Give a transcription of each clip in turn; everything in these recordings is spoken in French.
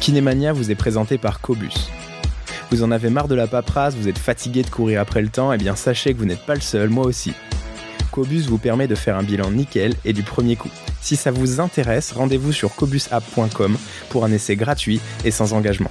Kinémania vous est présenté par Cobus. Vous en avez marre de la paperasse, vous êtes fatigué de courir après le temps, et eh bien sachez que vous n'êtes pas le seul, moi aussi. Cobus vous permet de faire un bilan nickel et du premier coup. Si ça vous intéresse, rendez-vous sur cobusapp.com pour un essai gratuit et sans engagement.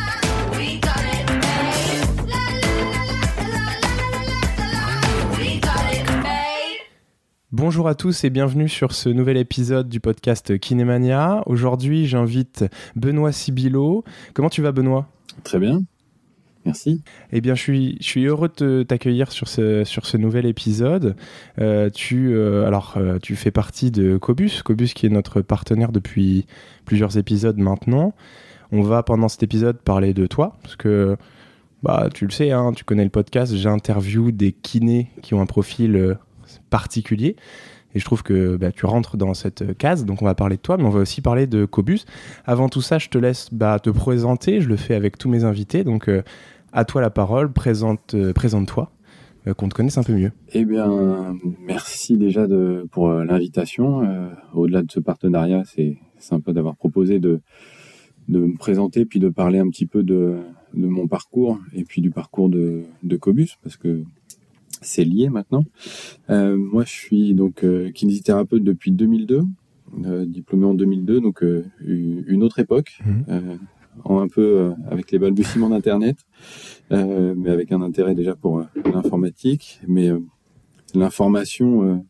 Bonjour à tous et bienvenue sur ce nouvel épisode du podcast Kinémania. Aujourd'hui, j'invite Benoît Sibilo. Comment tu vas, Benoît? Très bien. Merci. Eh bien, je suis, je suis heureux de t'accueillir sur ce, sur ce nouvel épisode. Euh, tu, euh, alors, euh, tu fais partie de Cobus, Cobus qui est notre partenaire depuis plusieurs épisodes maintenant. On va pendant cet épisode parler de toi, parce que bah, tu le sais, hein, tu connais le podcast, j'interviewe des kinés qui ont un profil particulier. Et je trouve que bah, tu rentres dans cette case, donc on va parler de toi, mais on va aussi parler de Cobus. Avant tout ça, je te laisse bah, te présenter, je le fais avec tous mes invités, donc euh, à toi la parole, présente, euh, présente-toi, euh, qu'on te connaisse un peu mieux. Eh bien, merci déjà pour l'invitation. Au-delà de ce partenariat, c'est sympa d'avoir proposé de, me présenter, puis de parler un petit peu de, mon parcours, et puis du parcours de Cobus, parce que c'est lié maintenant. Euh, moi, je suis donc euh, kinésithérapeute depuis 2002, euh, diplômé en 2002, donc euh, une autre époque, mmh. en un peu avec les balbutiements d'Internet, mais avec un intérêt déjà pour l'informatique, mais l'information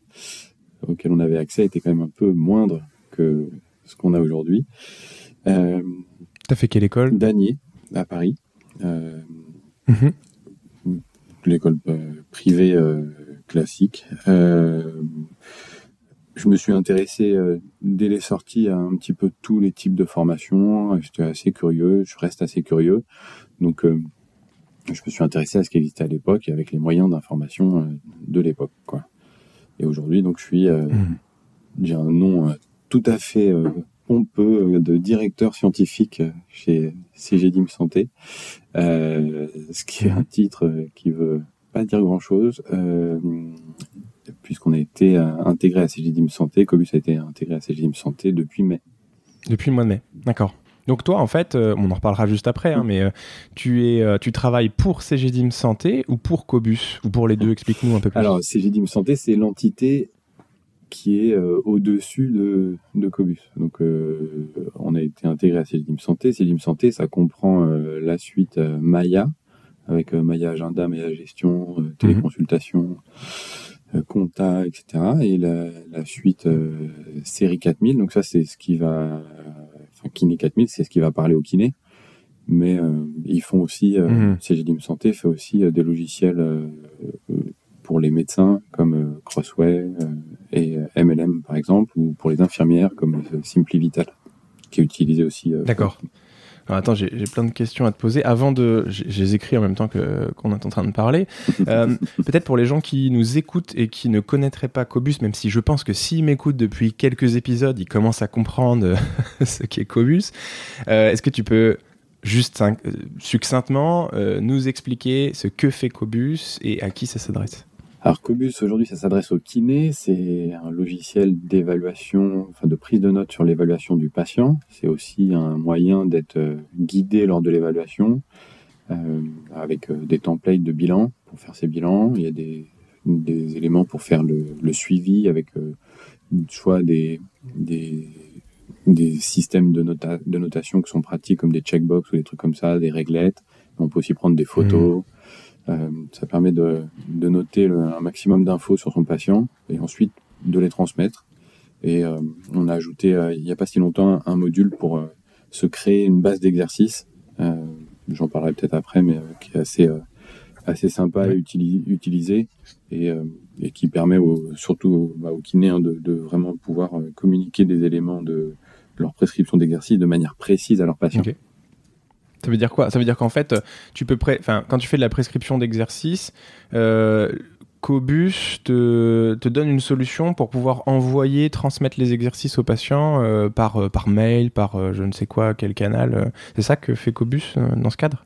auquel on avait accès était quand même un peu moindre que ce qu'on a aujourd'hui. Euh, T'as fait quelle école? Danier, à Paris. Euh, mmh l'école euh, privée euh, classique. Euh, je me suis intéressé dès les sorties à un petit peu tous les types de formations. J'étais assez curieux, je reste assez curieux. Donc, je me suis intéressé à ce qui existait à l'époque avec les moyens d'information de l'époque. Quoi. Et aujourd'hui, donc, je suis, mmh. j'ai un nom tout à fait pompeux de directeur scientifique chez CGDIM Santé, euh, ce qui est un titre qui veut pas dire grand chose, euh, puisqu'on a été euh, intégré à CGDIM Santé, Cobus a été intégré à CGDIM Santé depuis mai. Depuis le mois de mai, d'accord. Donc toi, en fait, on en reparlera juste après, hein, mais tu es, tu travailles pour CGDIM Santé ou pour Cobus? Ou pour les deux? Explique-nous un peu plus. Alors CGDIM Santé, c'est l'entité qui est au-dessus de, de, Cobus. Donc, on a été intégré à CGDIM Santé. CGDIM Santé, ça comprend la suite Maya, avec euh, Maya Agenda, Maya Gestion, euh, téléconsultation, euh, compta, etc. Et la, la suite série 4000, donc ça c'est ce qui va, enfin kiné 4000, c'est ce qui va parler au kiné. Mais ils font aussi, mmh. CGDIM Santé fait aussi des logiciels pour les médecins comme Crossway et MLM par exemple, ou pour les infirmières comme Simply Vital, qui est utilisé aussi. D'accord attends, j'ai plein de questions à te poser. Avant de, j'ai écrit en même temps que qu'on est en train de parler. Euh, peut-être pour les gens qui nous écoutent et qui ne connaîtraient pas Cobus, même si je pense que s'ils m'écoutent depuis quelques épisodes, ils commencent à comprendre ce qu'est Cobus. Euh, est-ce que tu peux juste euh, succinctement nous expliquer ce que fait Cobus et à qui ça s'adresse? Alors Cobus aujourd'hui ça s'adresse au kiné, c'est un logiciel d'évaluation, enfin de prise de notes sur l'évaluation du patient. C'est aussi un moyen d'être euh, guidé lors de l'évaluation euh, avec euh, des templates de bilan pour faire ces bilans. Il y a des, éléments pour faire le, suivi avec euh, soit des, des, des systèmes de, nota, de notation qui sont pratiques comme des checkbox ou des trucs comme ça, des réglettes. On peut aussi prendre des photos. Mmh. Euh, ça permet de, de noter le, un maximum d'infos sur son patient et ensuite de les transmettre. Et euh, on a ajouté euh, il n'y a pas si longtemps un module pour euh, se créer une base d'exercice. J'en parlerai peut-être après, mais qui est assez assez sympa à utiliser et, et, qui permet au, surtout bah, aux kinés hein, de, de, vraiment pouvoir communiquer des éléments de leur prescription d'exercice de manière précise à leurs patients. Ça veut dire quoi? Ça veut dire qu'en fait, tu peux enfin, quand tu fais de la prescription d'exercice, euh, Cobus te, te, donne une solution pour pouvoir envoyer, transmettre les exercices aux patients euh, par, euh, par mail, par euh, je ne sais quoi, quel canal. C'est ça que fait Cobus dans ce cadre?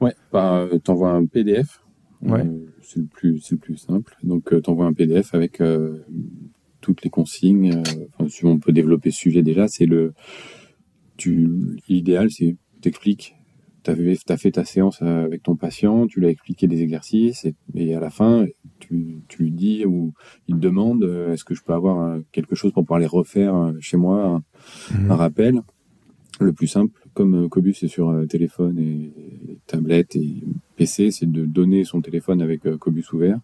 Ouais, bah, tu envoies un PDF. Ouais. c'est le, plus, le plus simple. Donc, tu envoies un PDF avec toutes les consignes. si on peut développer ce sujet déjà, c'est le. L'idéal, c'est t'expliques tu as, fait ta séance avec ton patient, tu lui as expliqué des exercices, et, à la fin, tu, lui dis ou il te demande euh, est-ce que je peux avoir euh, quelque chose pour pouvoir les refaire euh, chez moi, un, mhm. rappel. Le plus simple, comme Cobus est sur téléphone et, tablette et PC, c'est de donner son téléphone avec Cobus ouvert,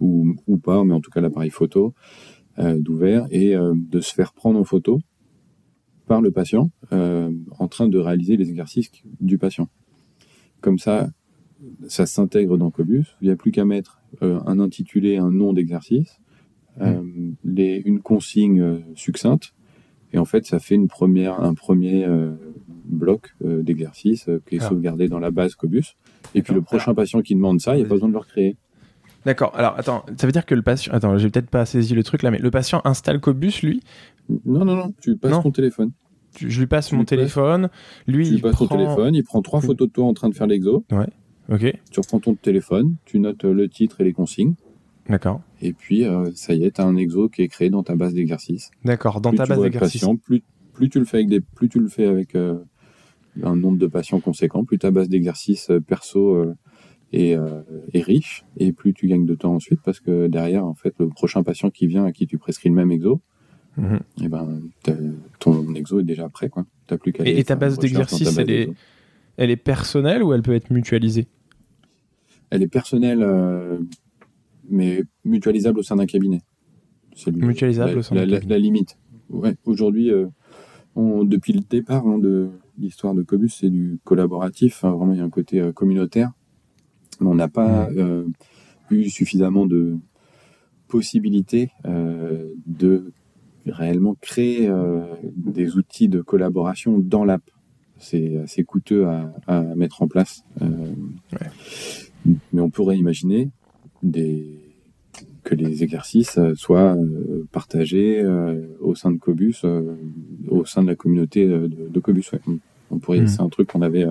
ou, ou pas, mais en tout cas l'appareil photo d'ouvert, et de se faire prendre en photo par le patient en train de réaliser les exercices du patient. Comme ça, ça s'intègre dans Cobus. Il n'y a plus qu'à mettre euh, un intitulé, un nom d'exercice, euh, les, une consigne euh, succincte, et en fait, ça fait une première, un premier bloc d'exercice qui est ah. sauvegardé dans la base Cobus. Et puis le prochain patient qui demande ça, il n'y a pas besoin de le recréer. D'accord. Alors, attends, ça veut dire que le patient. Attends, j'ai peut-être pas saisi le truc là, mais le patient installe Cobus, lui Non, non, non. Tu passes ton téléphone je lui passe mon téléphone. Lui, tu il passes prend... ton téléphone, il prend trois photos de toi en train de faire l'exo. Ouais. Ok. Tu reprends ton téléphone, tu notes le titre et les consignes. D'accord. Et puis, euh, ça y est, tu as un exo qui est créé dans ta base d'exercice. D'accord, dans ta base d'exercice. Plus, plus tu le fais avec, des, plus tu le fais avec euh, un nombre de patients conséquent, plus ta base d'exercice euh, perso est, est, riche, et plus tu gagnes de temps ensuite, parce que derrière, en fait, le prochain patient qui vient à qui tu prescris le même exo, Mhm. et ben ton exo est déjà prêt quoi. As plus qu'à et, ta base d'exercice, elle est, elle est personnelle ou elle peut être mutualisée? Elle est personnelle, euh, mais mutualisable au sein d'un cabinet. Mutualisable la, au sein d'un cabinet. La, limite. Ouais. Aujourd'hui, euh, depuis le départ hein, de l'histoire de Cobus, c'est du collaboratif. vraiment, il y a un côté euh, communautaire. Mais on n'a pas eu suffisamment de possibilités de réellement créer euh, des outils de collaboration dans l'app. C'est assez coûteux à, mettre en place. Euh, mais on pourrait imaginer des, que les exercices soient euh, partagés au sein de Cobus, au sein de la communauté de, Cobus. On pourrait, mmh. c'est un truc qu'on avait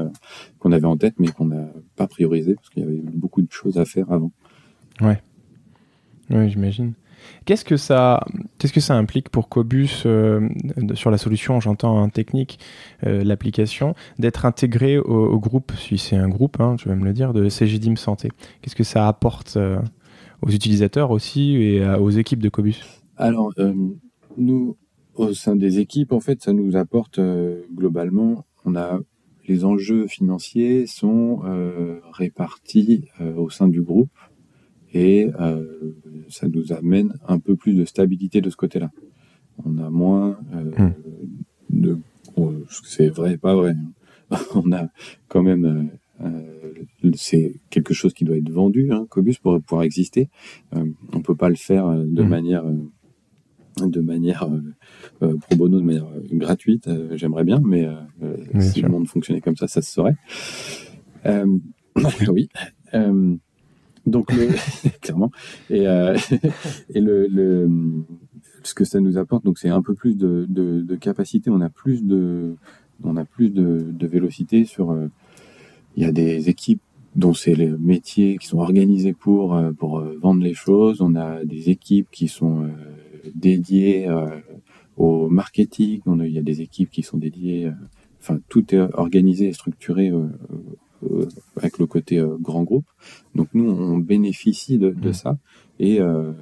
qu'on avait en tête, mais qu'on n'a pas priorisé parce qu'il y avait beaucoup de choses à faire avant. Ouais, ouais, j'imagine. Qu'est-ce que ça, implique pour Cobus euh, sur la solution, j'entends en technique, euh, l'application, d'être intégré au, groupe, si c'est un groupe, hein, je vais me le dire, de CGDIM Santé? Qu'est-ce que ça apporte euh, aux utilisateurs aussi et aux équipes de Cobus? Alors, nous, au sein des équipes, en fait, ça nous apporte globalement, on a les enjeux financiers sont répartis au sein du groupe et euh, ça nous amène un peu plus de stabilité de ce côté-là. On a moins euh, hmm. de, c'est vrai, pas vrai. Hein. On a quand même, euh, c'est quelque chose qui doit être vendu, hein, Cobus, pour pouvoir exister. on peut pas le faire de hmm. manière de manière pro bono, de manière gratuite. J'aimerais bien, mais si le monde fonctionnait comme ça, ça se saurait. oui. Donc, clairement. Et, euh, et le, le, ce que ça nous apporte, donc c'est un peu plus de, de, de, capacité. On a plus de, on a plus de, de vélocité sur. Euh, il y a des équipes dont c'est les métiers qui sont organisés pour euh, pour vendre les choses. On a des équipes qui sont dédiées au marketing. On a, il y a des équipes qui sont dédiées. Enfin, tout est organisé et structuré avec le côté euh, grand groupe. Donc nous, on bénéficie de, de mmh. ça et euh,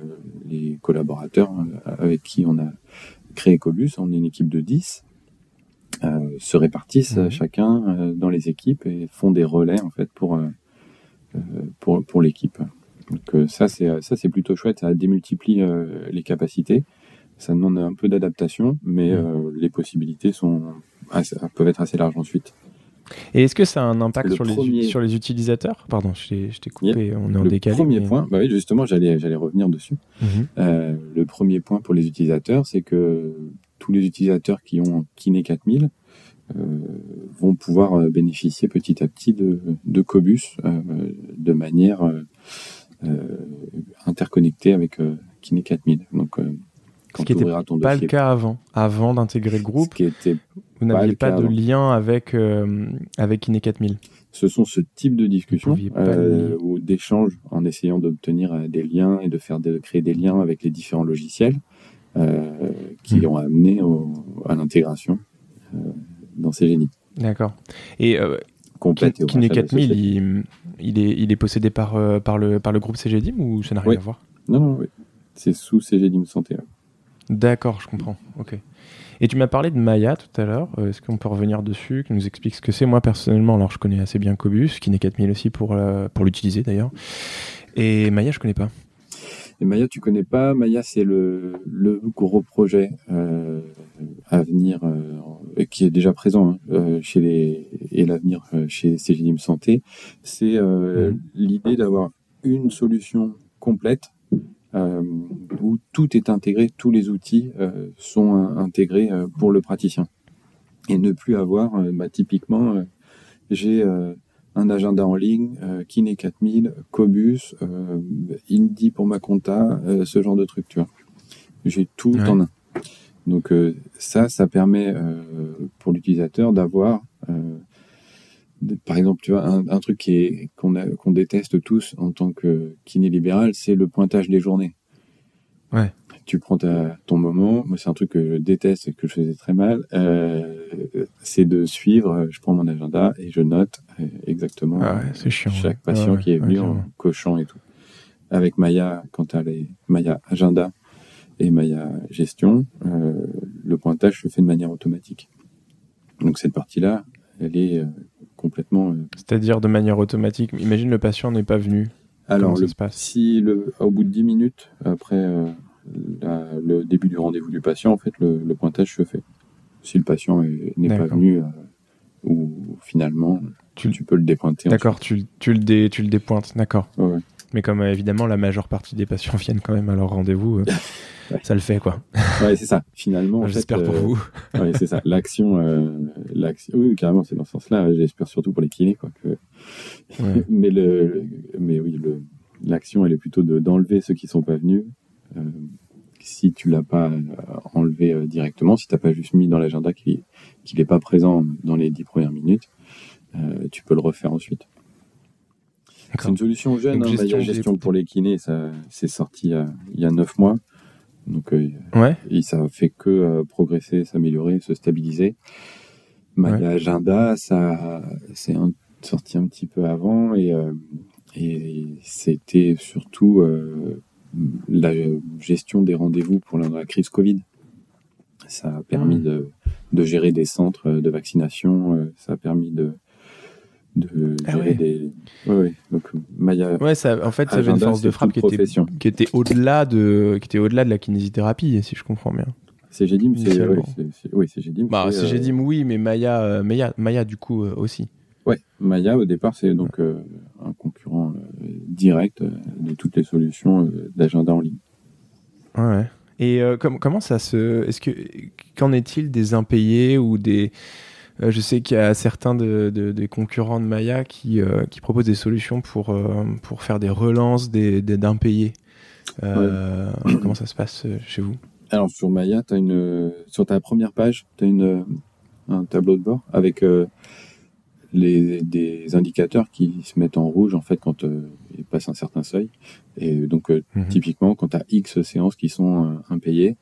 les collaborateurs avec qui on a créé Cobus, on est une équipe de 10, se répartissent mmh. chacun dans les équipes et font des relais en fait pour pour, pour l'équipe. Donc ça c'est ça c'est plutôt chouette, ça démultiplie les capacités. Ça demande un peu d'adaptation, mais mmh. les possibilités sont peuvent être assez larges ensuite. Et est-ce que ça a un impact sur, les, sur les utilisateurs? Pardon, je t'ai coupé, on est en décalé. Le premier point, bah oui, justement, j'allais revenir dessus. Mhm. Euh, le premier point pour les utilisateurs, c'est que tous les utilisateurs qui ont Kiné 4000 euh, vont pouvoir bénéficier petit à petit de, de Cobus de manière interconnectée avec Kiné 4000. Donc, ce qui n'était pas le cas avant. Avant d'intégrer le groupe, qui était vous n'aviez pas, de lien avec, euh, avec Kiné 4000 Ce sont ce type de discussions euh, ou d'échanges en essayant d'obtenir euh, des liens et de faire de créer des liens avec les différents logiciels qui hmm. ont amené à l'intégration dans ces génies. D'accord. Et Kiné 4000, il, il, est, il est possédé par, par, le, par le groupe CGDIM ou ça n'a rien à voir? Non, non, oui. C'est sous CGDIM Santé. D'accord, je comprends. Ok. Et tu m'as parlé de Maya tout à l'heure. Euh, est-ce qu'on peut revenir dessus, qui nous explique ce que c'est? Moi, personnellement, alors je connais assez bien Cobus, qui n'est 4000 aussi pour, euh, pour l'utiliser d'ailleurs. Et Maya, je connais pas. Et Maya, tu connais pas. Maya, c'est le, le gros projet euh, à venir, qui est déjà présent hein, chez les et l'avenir chez CGDIM Santé. C'est mmh. l'idée d'avoir une solution complète euh, où tout est intégré, tous les outils euh, sont intégrés euh, pour le praticien. Et ne plus avoir, bah, typiquement, j'ai un agenda en ligne, Kiné 4000, Cobus, Indie pour ma compta, ce genre de truc, tu vois. J'ai tout en un. Donc ça, ça permet pour l'utilisateur d'avoir par exemple, tu vois, un, truc qui qu'on qu'on déteste tous en tant que kiné libéral, c'est le pointage des journées. Ouais. Tu prends ta, ton moment. Moi, c'est un truc que je déteste et que je faisais très mal. Euh, c'est de suivre. Je prends mon agenda et je note euh, exactement ah chiant, chaque patient qui est venu en cochant et tout. Avec Maya, quand as les Maya agenda et Maya gestion, euh, le pointage se fait de manière automatique. Donc cette partie-là, elle est complètement. Euh, C'est-à-dire de manière automatique. Imagine le patient n'est pas venu. Alors, si le, au bout de 10 minutes après euh, le début du rendez-vous du patient, en fait, le, pointage se fait. Si le patient n'est pas venu euh, ou finalement, tu, tu, peux le dépointer. D'accord, tu, tu, le dé, tu le dépointes, d'accord. Mais comme évidemment la majeure partie des patients viennent quand même à leur rendez-vous, ça le fait quoi. Ouais, c'est ça. Finalement, j'espère pour euh, vous. ouais, c'est ça. L'action, euh, l'action. Oui, carrément, c'est dans ce sens-là. J'espère surtout pour les kinés quoi. Que... mais le, mais oui, le, l'action, elle est plutôt de d'enlever ceux qui sont pas venus. Euh, si tu l'as pas euh, enlevé euh, directement, si t'as pas juste mis dans l'agenda qu'il qu'il est pas présent dans les dix premières minutes, tu peux le refaire ensuite. C'est une solution jeune, hein, gestion, gestion pour les kinés, ça c'est sorti il y a neuf mois. Donc, euh, ouais. et ça fait que euh, progresser, s'améliorer, se stabiliser. Maya Agenda, ça, c'est sorti un petit peu avant et, euh, et c'était surtout la gestion des rendez-vous pour la, crise Covid. Ça a permis mmh. de, de, gérer des centres de vaccination, ça a permis de, de ah gérer des. Ouais, Donc Maya. Ouais, ça, en fait, ça avait une force de frappe qui était, qui était au-delà de, qui était au-delà de la kinésithérapie, si je comprends bien. C'est Gédim, c'est oui, c'est Gédim. Bah, c'est Gédim, oui, mais Maya, euh, Maya, Maya, du coup euh, aussi. Ouais, Maya au départ c'est donc euh, un concurrent direct de toutes les solutions d'agenda en ligne. Ouais. Et comment ça se, est-ce que qu'en est-il des impayés ou des euh, je sais qu'il y a certains de, des concurrents de Maya qui, euh, qui proposent des solutions pour, euh, pour faire des relances d'impayés. Des, Comment ça se passe chez vous? Alors sur Maya, as une, sur ta première page, tu as une, un tableau de bord avec les, des indicateurs qui se mettent en rouge en fait quand ils passent un certain seuil. Et donc mhm. typiquement quand tu as X séances qui sont impayées,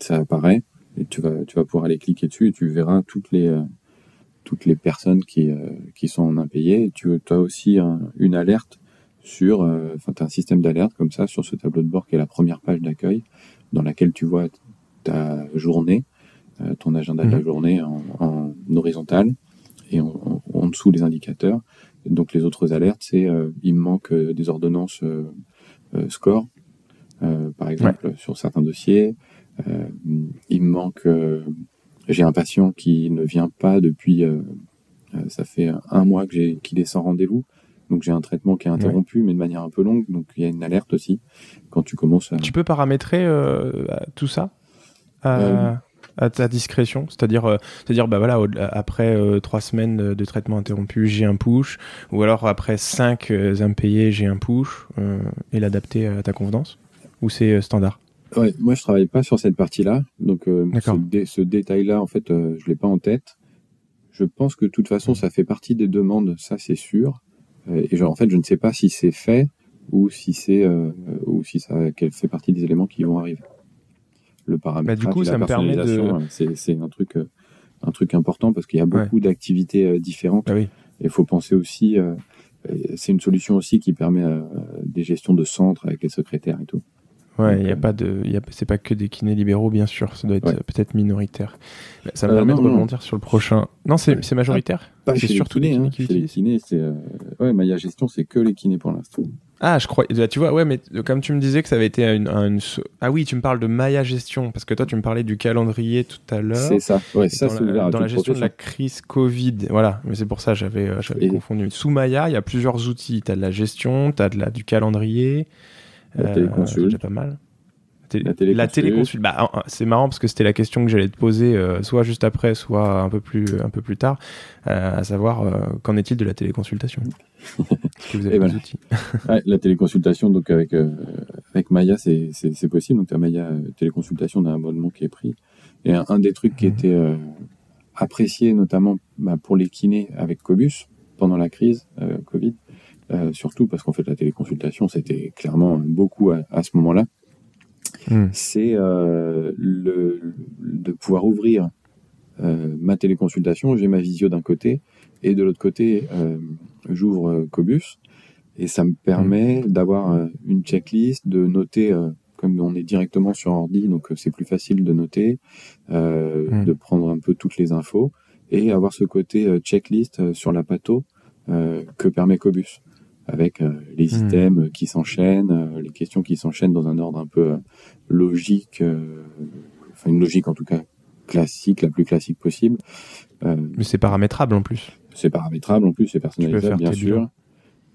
ça apparaît et tu vas, tu vas pouvoir aller cliquer dessus et tu verras toutes les, euh, toutes les personnes qui, euh, qui sont en impayé. Et tu as aussi une alerte sur, euh, enfin, tu as un système d'alerte comme ça sur ce tableau de bord qui est la première page d'accueil dans laquelle tu vois ta journée, ton agenda de la mhm. journée en, en horizontal et en, en, dessous les indicateurs. donc les autres alertes, c'est il me manque des ordonnances score, par exemple, sur certains dossiers. Euh, il me manque. Euh, j'ai un patient qui ne vient pas depuis. Euh, ça fait un mois que j'ai qu'il est sans rendez-vous. Donc j'ai un traitement qui est interrompu, mais de manière un peu longue. Donc il y a une alerte aussi quand tu commences à. Tu peux paramétrer tout ça? À ta discrétion? C'est-à-dire, euh, c'est-à-dire, bah voilà, après trois semaines de traitement interrompu, j'ai un push, ou alors après cinq impayés, j'ai un push, et l'adapter à ta convenance? Ou c'est standard? Ouais, moi je travaille pas sur cette partie-là, donc ce, ce détail-là, en fait, je l'ai pas en tête. Je pense que de toute façon, ça fait partie des demandes, ça c'est sûr. et genre, en fait, je ne sais pas si c'est fait ou si c'est ou si ça fait partie des éléments qui vont arriver le paramètre. Bah, du coup, ça me permet de. C'est un truc, euh, un truc important parce qu'il y a beaucoup d'activités euh, différentes. Ah Et il faut penser aussi. Euh, c'est une solution aussi qui permet des gestions de centres avec les secrétaires et tout. Ouais, il n'y a pas de, c'est pas que des kinés libéraux, bien sûr. Ça doit être peut-être minoritaire. Ça me permet de rebondir sur le prochain. Non, c'est majoritaire. pas chez surtout les kinés, hein, les kinés, c'est ouais, Maya Gestion, c'est que les kinés pour l'instant. Ah, je crois. Bah, tu vois, ouais, mais comme tu me disais que ça avait été une, Ah oui, tu me parles de Maya Gestion, parce que toi, tu me parlais du calendrier tout à l'heure. C'est ça. Ouais, ça, dans la, dans la gestion de la crise Covid. Voilà, mais c'est pour ça j'avais euh, j'avais confondu. Sous Maya, il y a plusieurs outils. Tu as de la gestion, tu as de la, du calendrier. La euh, pas mal. La téléconsulte. Bah, c'est marrant parce que c'était la question que j'allais te poser, euh, soit juste après, soit un peu plus, un peu plus tard, euh, à savoir euh, qu'en est-il de la téléconsultation? Que vous avez des outils? La téléconsultation, donc avec avec Maya, c'est possible. Donc, as Maya téléconsultation d'un abonnement qui est pris. Et un, des trucs qui mhm. était apprécié, notamment bah, pour les kinés avec Cobus pendant la crise Covid, surtout parce qu'en fait la téléconsultation c'était clairement beaucoup à ce moment-là. Hmm. c'est euh, le, de pouvoir ouvrir euh, ma téléconsultation, j'ai ma visio d'un côté, et de l'autre côté, euh, j'ouvre Cobus, et ça me permet hmm. d'avoir une checklist, de noter, comme on est directement sur ordi, donc c'est plus facile de noter, hmm. de prendre un peu toutes les infos, et avoir ce côté checklist sur la pato que permet Cobus avec euh, les hmm. items qui s'enchaînent, euh, les questions qui s'enchaînent dans un ordre un peu euh, logique, enfin une logique en tout cas classique, la plus classique possible. Mais c'est paramétrable en plus. C'est paramétrable en plus, c'est personnalisable bien sûr.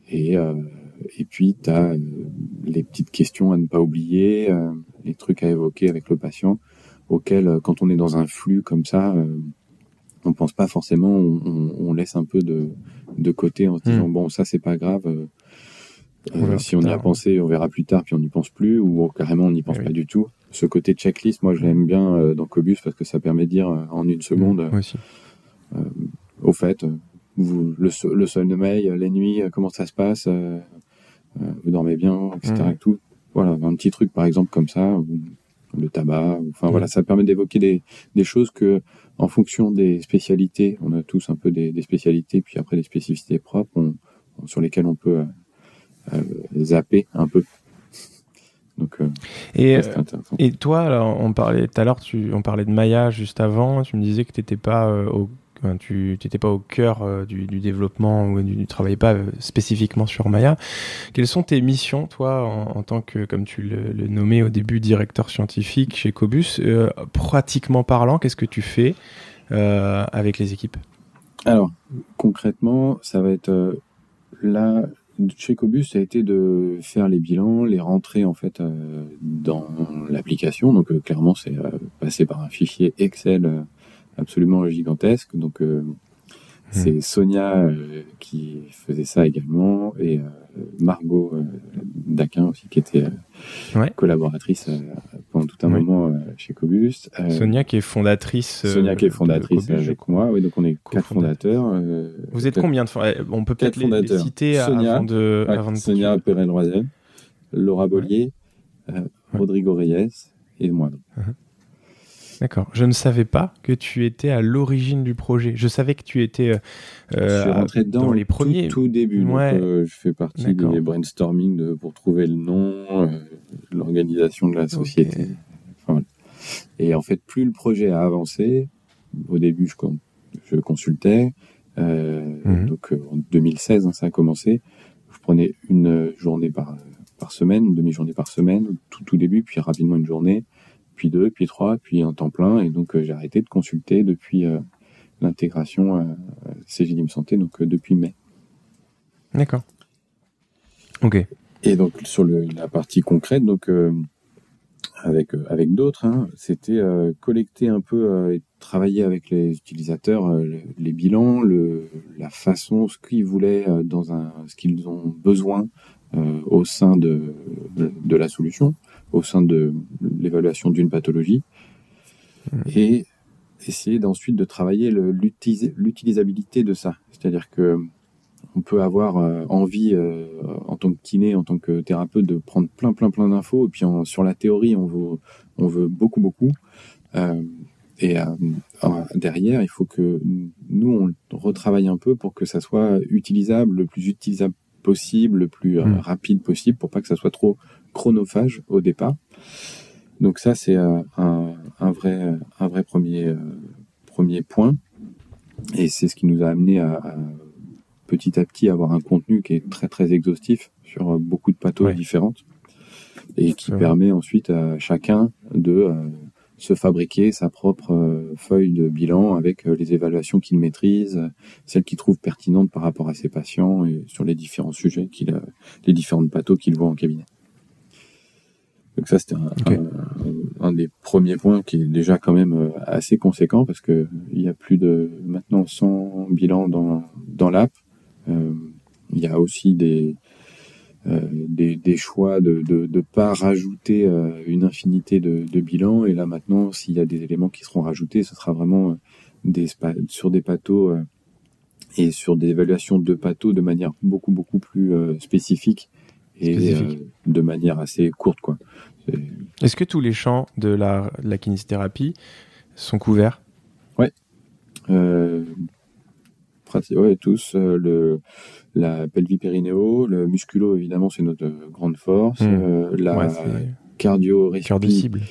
Et, et puis tu as les petites questions à ne pas oublier, les trucs à évoquer avec le patient, auxquels quand on est dans un flux comme ça, on pense pas forcément, on, laisse un peu de, de côté en se disant hmm. bon ça c'est pas grave. Euh, euh, si on y a pensé, on verra plus tard, puis on n'y pense plus, ou carrément on n'y pense pas du tout. Ce côté checklist, moi je l'aime bien euh, dans Cobus parce que ça permet de dire en une seconde, au fait, vous, le, le sommeil, les nuits, comment ça se passe, vous dormez bien, etc. Hmm. tout. Voilà, un petit truc par exemple comme ça, le tabac, enfin voilà, ça permet d'évoquer des, des choses que en fonction des spécialités, on a tous un peu des, spécialités, puis après des spécificités propres sur lesquelles on peut euh, euh, zapper un peu. Donc, euh, et, et toi, alors, on parlait tout à l'heure, on parlait de Maya juste avant, tu me disais que t'étais pas au tu n'étais pas au cœur du, développement ou tu ne travaillais pas spécifiquement sur Maya. Quelles sont tes missions, toi, en, tant que, comme tu le, le, nommais au début, directeur scientifique chez Cobus Pratiquement parlant, qu'est-ce que tu fais euh, avec les équipes? Alors, concrètement, ça va être euh, là, chez Cobus, ça a été de faire les bilans, les rentrer en fait euh, dans l'application. Donc clairement, c'est passé par un fichier Excel absolument gigantesque. Donc c'est hmm. Sonia euh, qui faisait ça également et euh, Margot euh, Daquin aussi qui était collaboratrice pendant tout un moment chez Cobus. Sonia qui est fondatrice. Sonia qui est fondatrice avec moi. Oui, donc on est quatre fondateurs. Vous êtes combien de fondateurs On peut peut-être les, citer Sonia, avant de. Sonia Perel-Roisel, Laura Bollier, Rodrigo Reyes et moi. Uh-huh. D'accord. Je ne savais pas que tu étais à l'origine du projet. Je savais que tu étais. Euh, je suis rentré dedans dans les premiers. Tout, début. Euh, je fais partie des brainstorming pour trouver le nom, euh, l'organisation de la société. Et en fait, plus le projet a avancé, au début, je, je consultais. Mhm. Donc en 2016, hein, ça a commencé. Je prenais une journée par, par semaine, une demi-journée par semaine, tout, tout début, puis rapidement une journée puis deux, puis trois, puis un temps plein. Et donc, euh, j'ai arrêté de consulter depuis euh, l'intégration à CGDIM Santé, donc euh, depuis mai. D'accord. Ok. Et donc, sur le, la partie concrète, donc, avec avec d'autres, hein, c'était collecter un peu et travailler avec les utilisateurs les bilans, le, la façon, ce qu'ils voulaient dans un, ce qu'ils ont besoin au sein de, de la solution, au sein de l'évaluation d'une pathologie, mmh. et essayer d'ensuite de travailler l'utilisabilité de ça. C'est-à-dire que on peut avoir euh, envie euh, en tant que kiné, en tant que thérapeute, de prendre plein, plein, plein d'infos. Et puis sur la théorie, on veut, on veut beaucoup, beaucoup. Euh, et derrière, il faut que nous, on retravaille un peu pour que ça soit utilisable, le plus utilisable possible, le plus mmh. rapide possible, pour pas que ça soit trop chronophage au départ. Donc ça, c'est un, un, vrai, un vrai premier, premier point. Et c'est ce qui nous a amené à petit à petit avoir un contenu qui est très très exhaustif sur euh, beaucoup de pathos différentes et qui permet ensuite à chacun de euh, se fabriquer sa propre euh, feuille de bilan avec les évaluations qu'il maîtrise, celles qu'il trouve pertinentes par rapport à ses patients et sur les différents sujets qu'il les différentes pathos qu'il voit en cabinet. Donc ça c'était un, des premiers points qui est déjà quand même assez conséquent parce que il y a plus de maintenant 100 bilans dans dans l'app. Euh, il y a aussi des, euh, des, des, choix de ne pas rajouter euh, une infinité de, de, bilans. Et là maintenant, s'il y a des éléments qui seront rajoutés, ce sera vraiment des, sur des pathos et sur des évaluations de pathos de manière beaucoup beaucoup plus spécifique et de manière assez courte. quoi. Est-ce que tous les champs de la, de la kinésithérapie sont couverts? Ouais. Euh, ouais, tous euh, le la pelvipérinéo, le musculo évidemment c'est notre grande force, hmm. euh, la cardio cœur de cible,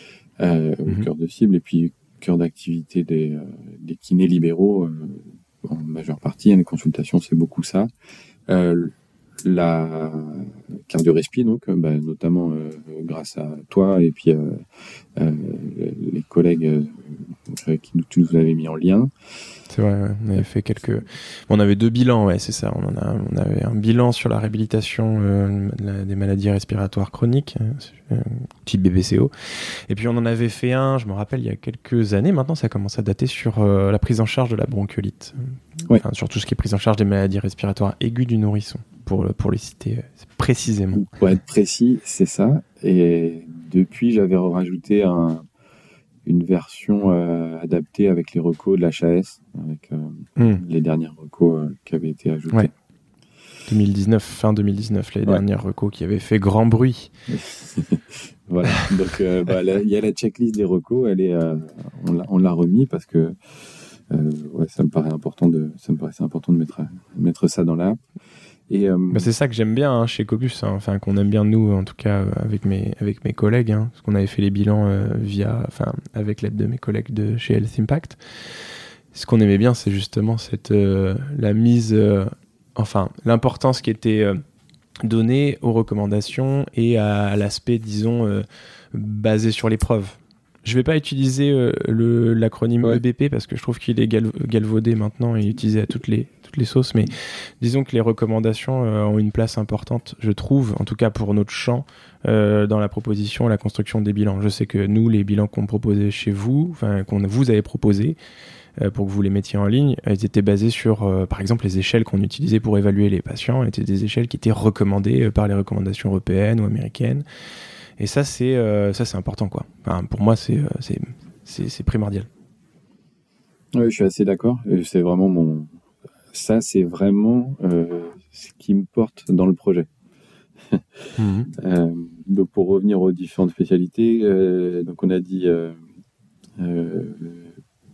euh, hmm. cœur de cible et puis cœur d'activité des, des kinés libéraux en majeure partie. Les consultations c'est beaucoup ça. La cardio-respi, donc, bah, notamment grâce à toi et puis les collègues qui tu nous avais mis en lien. C'est vrai, on avait fait quelques. on avait deux bilans, ouais, c'est ça. On, en a, on avait un bilan sur la réhabilitation euh, des maladies respiratoires chroniques, euh, type BBCO. Et puis on en avait fait un, je me rappelle, il y a quelques années. Maintenant, ça commence à dater sur euh, la prise en charge de la bronchiolite. Ouais. sur tout ce qui est prise en charge des maladies respiratoires aiguës du nourrisson, pour, pour les citer précisément. Pour être précis, c'est ça. Et depuis, j'avais rajouté un une version euh, adaptée avec les recos de l'HAS, avec euh, hmm. les dernières recos euh, qui avaient été ajoutées. 2019, fin 2019, les dernières recos qui avaient fait grand bruit. voilà, donc bah, il y a la checklist des recos, elle est, on l'a remis parce que ouais, ça me paraît important de, ça me paraissait important de mettre, mettre ça dans l'app. Euh, bah, c'est ça que j'aime bien hein, chez Cobus, hein. enfin qu'on aime bien nous, en tout cas euh, avec mes avec mes collègues, hein, parce qu'on avait fait les bilans euh, via, enfin avec l'aide de mes collègues de chez Health Impact. Ce qu'on aimait bien, c'est justement cette la mise, enfin l'importance qui était donnée aux recommandations et à, l'aspect, disons, basé sur les preuves. Je vais pas utiliser l'acronyme EBP parce que je trouve qu'il est galvaudé maintenant et utilisé à toutes les les sauces, mais disons que les recommandations euh, ont une place importante, je trouve, en tout cas pour notre champ, euh, dans la proposition et la construction des bilans. Je sais que nous, les bilans qu'on proposait chez vous, enfin qu'on vous avez proposé euh, pour que vous les mettiez en ligne, ils étaient basés sur, par exemple, les échelles qu'on utilisait pour évaluer les patients, étaient des échelles qui étaient recommandées par les recommandations européennes ou américaines. Et ça, c'est ça, c'est important, quoi. pour moi, c'est c'est primordial. Oui, je suis assez d'accord. C'est vraiment mon, ça, c'est vraiment euh, ce qui me porte dans le projet. Mhm. Euh, donc, pour revenir aux différentes spécialités, euh, donc on a dit euh,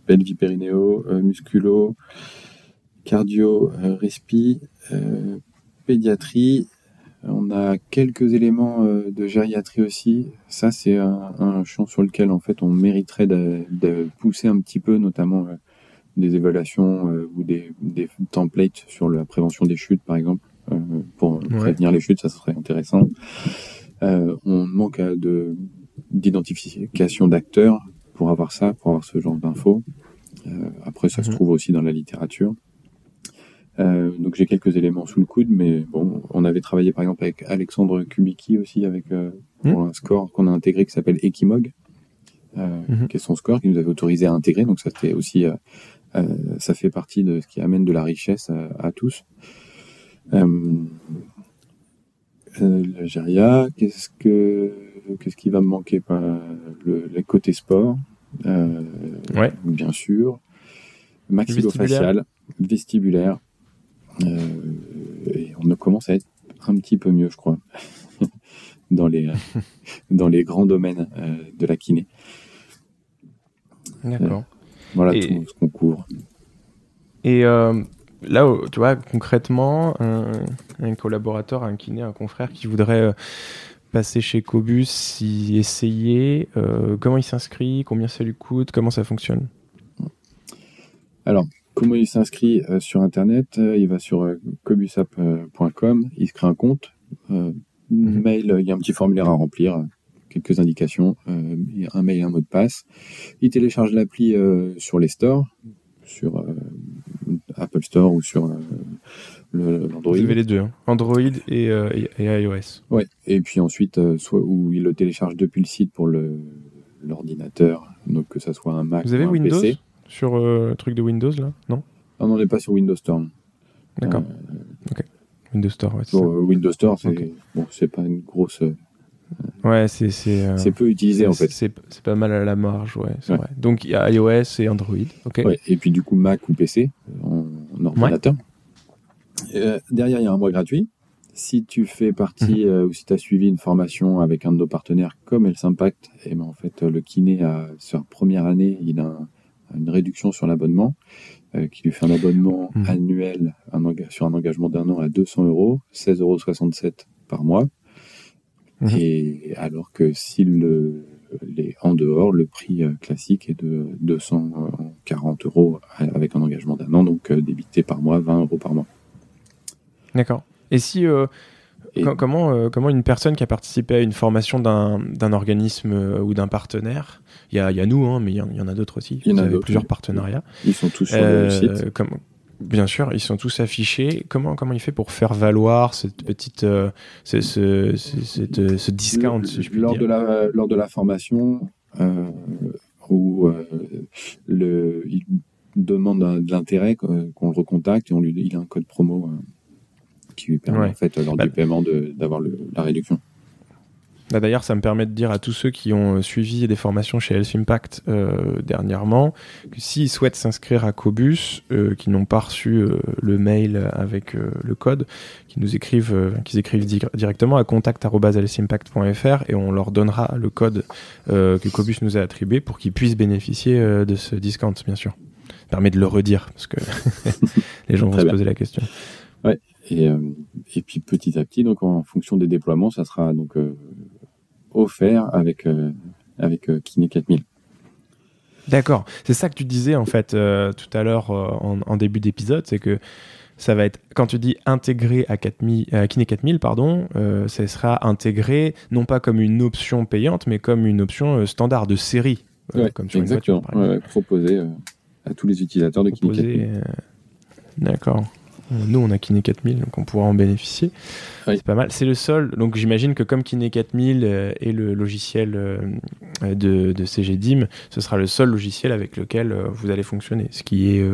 pelvipérinéo, musculo, cardio, respi, pédiatrie. On a quelques éléments de gériatrie aussi. Ça, c'est un, champ sur lequel en fait on mériterait de, de pousser un petit peu, notamment des évaluations euh, ou des, des, templates sur la prévention des chutes, par exemple, euh, pour prévenir les chutes, ça serait intéressant. Euh, on manque de d'identification d'acteurs pour avoir ça, pour avoir ce genre d'infos. après, ça se mhm. trouve aussi dans la littérature. donc j'ai quelques éléments sous le coude, mais bon, on avait travaillé par exemple avec Alexandre Kubicki aussi avec pour hmm. un score qu'on a intégré qui s'appelle Equimog, hmm. qui est son score qui nous avait autorisé à intégrer. Donc ça fait aussi, ça fait partie de ce qui amène de la richesse à, tous. L'Algérie, qu'est-ce que qu'est-ce qui va me manquer? Le, le côté sport euh, ouais. bien sûr, maxillofacial, vestibulaire, euh, et on commence à être un petit peu mieux, je crois, dans les dans les grands domaines euh, de la kiné. D'accord. Voilà tout ce qu'on couvre. Et là, tu vois, concrètement, un, un, collaborateur, un kiné, un confrère qui voudrait passer chez Cobus, y essayer euh, Comment il s'inscrit Combien ça lui coûte Comment ça fonctionne? Alors, comment il s'inscrit euh, sur Internet euh, Il va sur cobusapp.com, il se crée un compte, mhm. mail, il y a un petit formulaire à remplir, quelques indications, un mail un mot de passe. Il télécharge l'appli sur les stores, sur Apple Store ou sur l'Android. Vous avez les deux, hein. Android euh, et, iOS. Ouais. Et puis ensuite, euh, soit où il le télécharge depuis le site pour l'ordinateur, donc que ça soit un Mac. Vous avez ou un Windows sur euh, le truc de Windows là? Non? Ah, on n'est pas sur Windows Store. D'accord. ok. Windows Store, ouais. Windows Store, c'est bon, c'est pas une grosse. Ouais, c'est c'est. peu utilisé en fait. C'est pas mal à la marge, ouais, vrai. Donc il y a iOS et Android, ok. Ouais, et puis du coup Mac ou PC en, ordinateur. Euh, derrière, il y a un mois gratuit. Si tu fais partie mhm. euh, ou si tu as suivi une formation avec un de nos partenaires comme Health Impact, et eh ben en fait, le kiné, a, sur la première année, il a une réduction sur l'abonnement euh, qui lui fait un abonnement mhm. annuel sur un engagement d'un an à 200 euros, 16,67 euros par mois. Mhm. Et alors que s'il est en dehors, le prix classique est de 240 euros avec un engagement d'un an, donc débité par mois, 20 euros par mois. D'accord. Et si. Euh, comment, euh, comment une personne qui a participé à une formation d'un organisme euh, ou d'un partenaire, il y a, y a, nous, hein, mais il y, en a d'autres aussi, il y en a plusieurs partenariats. Ils sont tous sur le site. Comme, bien sûr, ils sont tous affichés. Comment, comment il fait pour faire valoir cette petite, ce, ce, ce, discount, si je puis lors dire. De la, lors de la formation, où le, il demande de l'intérêt, qu'on le recontacte et on lui, il a un code promo qui lui permet en fait lors bah, du paiement d'avoir la réduction. Bah D'ailleurs, ça me permet de dire à tous ceux qui ont euh, suivi des formations chez Health Impact euh, dernièrement que s'ils souhaitent s'inscrire à Cobus, euh, qui n'ont pas reçu le mail avec le code, qu'ils nous écrivent, qu'ils écrivent directement à contact@healthimpact.fr et on leur donnera le code que Cobus nous a attribué pour qu'ils puissent bénéficier de ce discount, bien sûr. Ça permet de le redire parce que les gens vont se poser la question. Ouais. Et, euh, et puis petit à petit, donc en fonction des déploiements, ça sera donc euh, offert avec euh, avec Kiné 4000. D'accord. C'est ça que tu disais en fait tout à l'heure en, début d'épisode, c'est que ça va être quand tu dis intégré à, 4000, à Kiné 4000, pardon, ça sera intégré non pas comme une option payante, mais comme une option standard de série, comme sur exactement. proposé à tous les utilisateurs de Kiné 4000. D'accord. Nous, on a Kiné 4000, donc on pourra en bénéficier. C'est pas mal. C'est le seul. Donc j'imagine que comme Kiné 4000 euh, est le logiciel euh, de, de CGDIM, ce sera le seul logiciel avec lequel euh, vous allez fonctionner. Ce qui est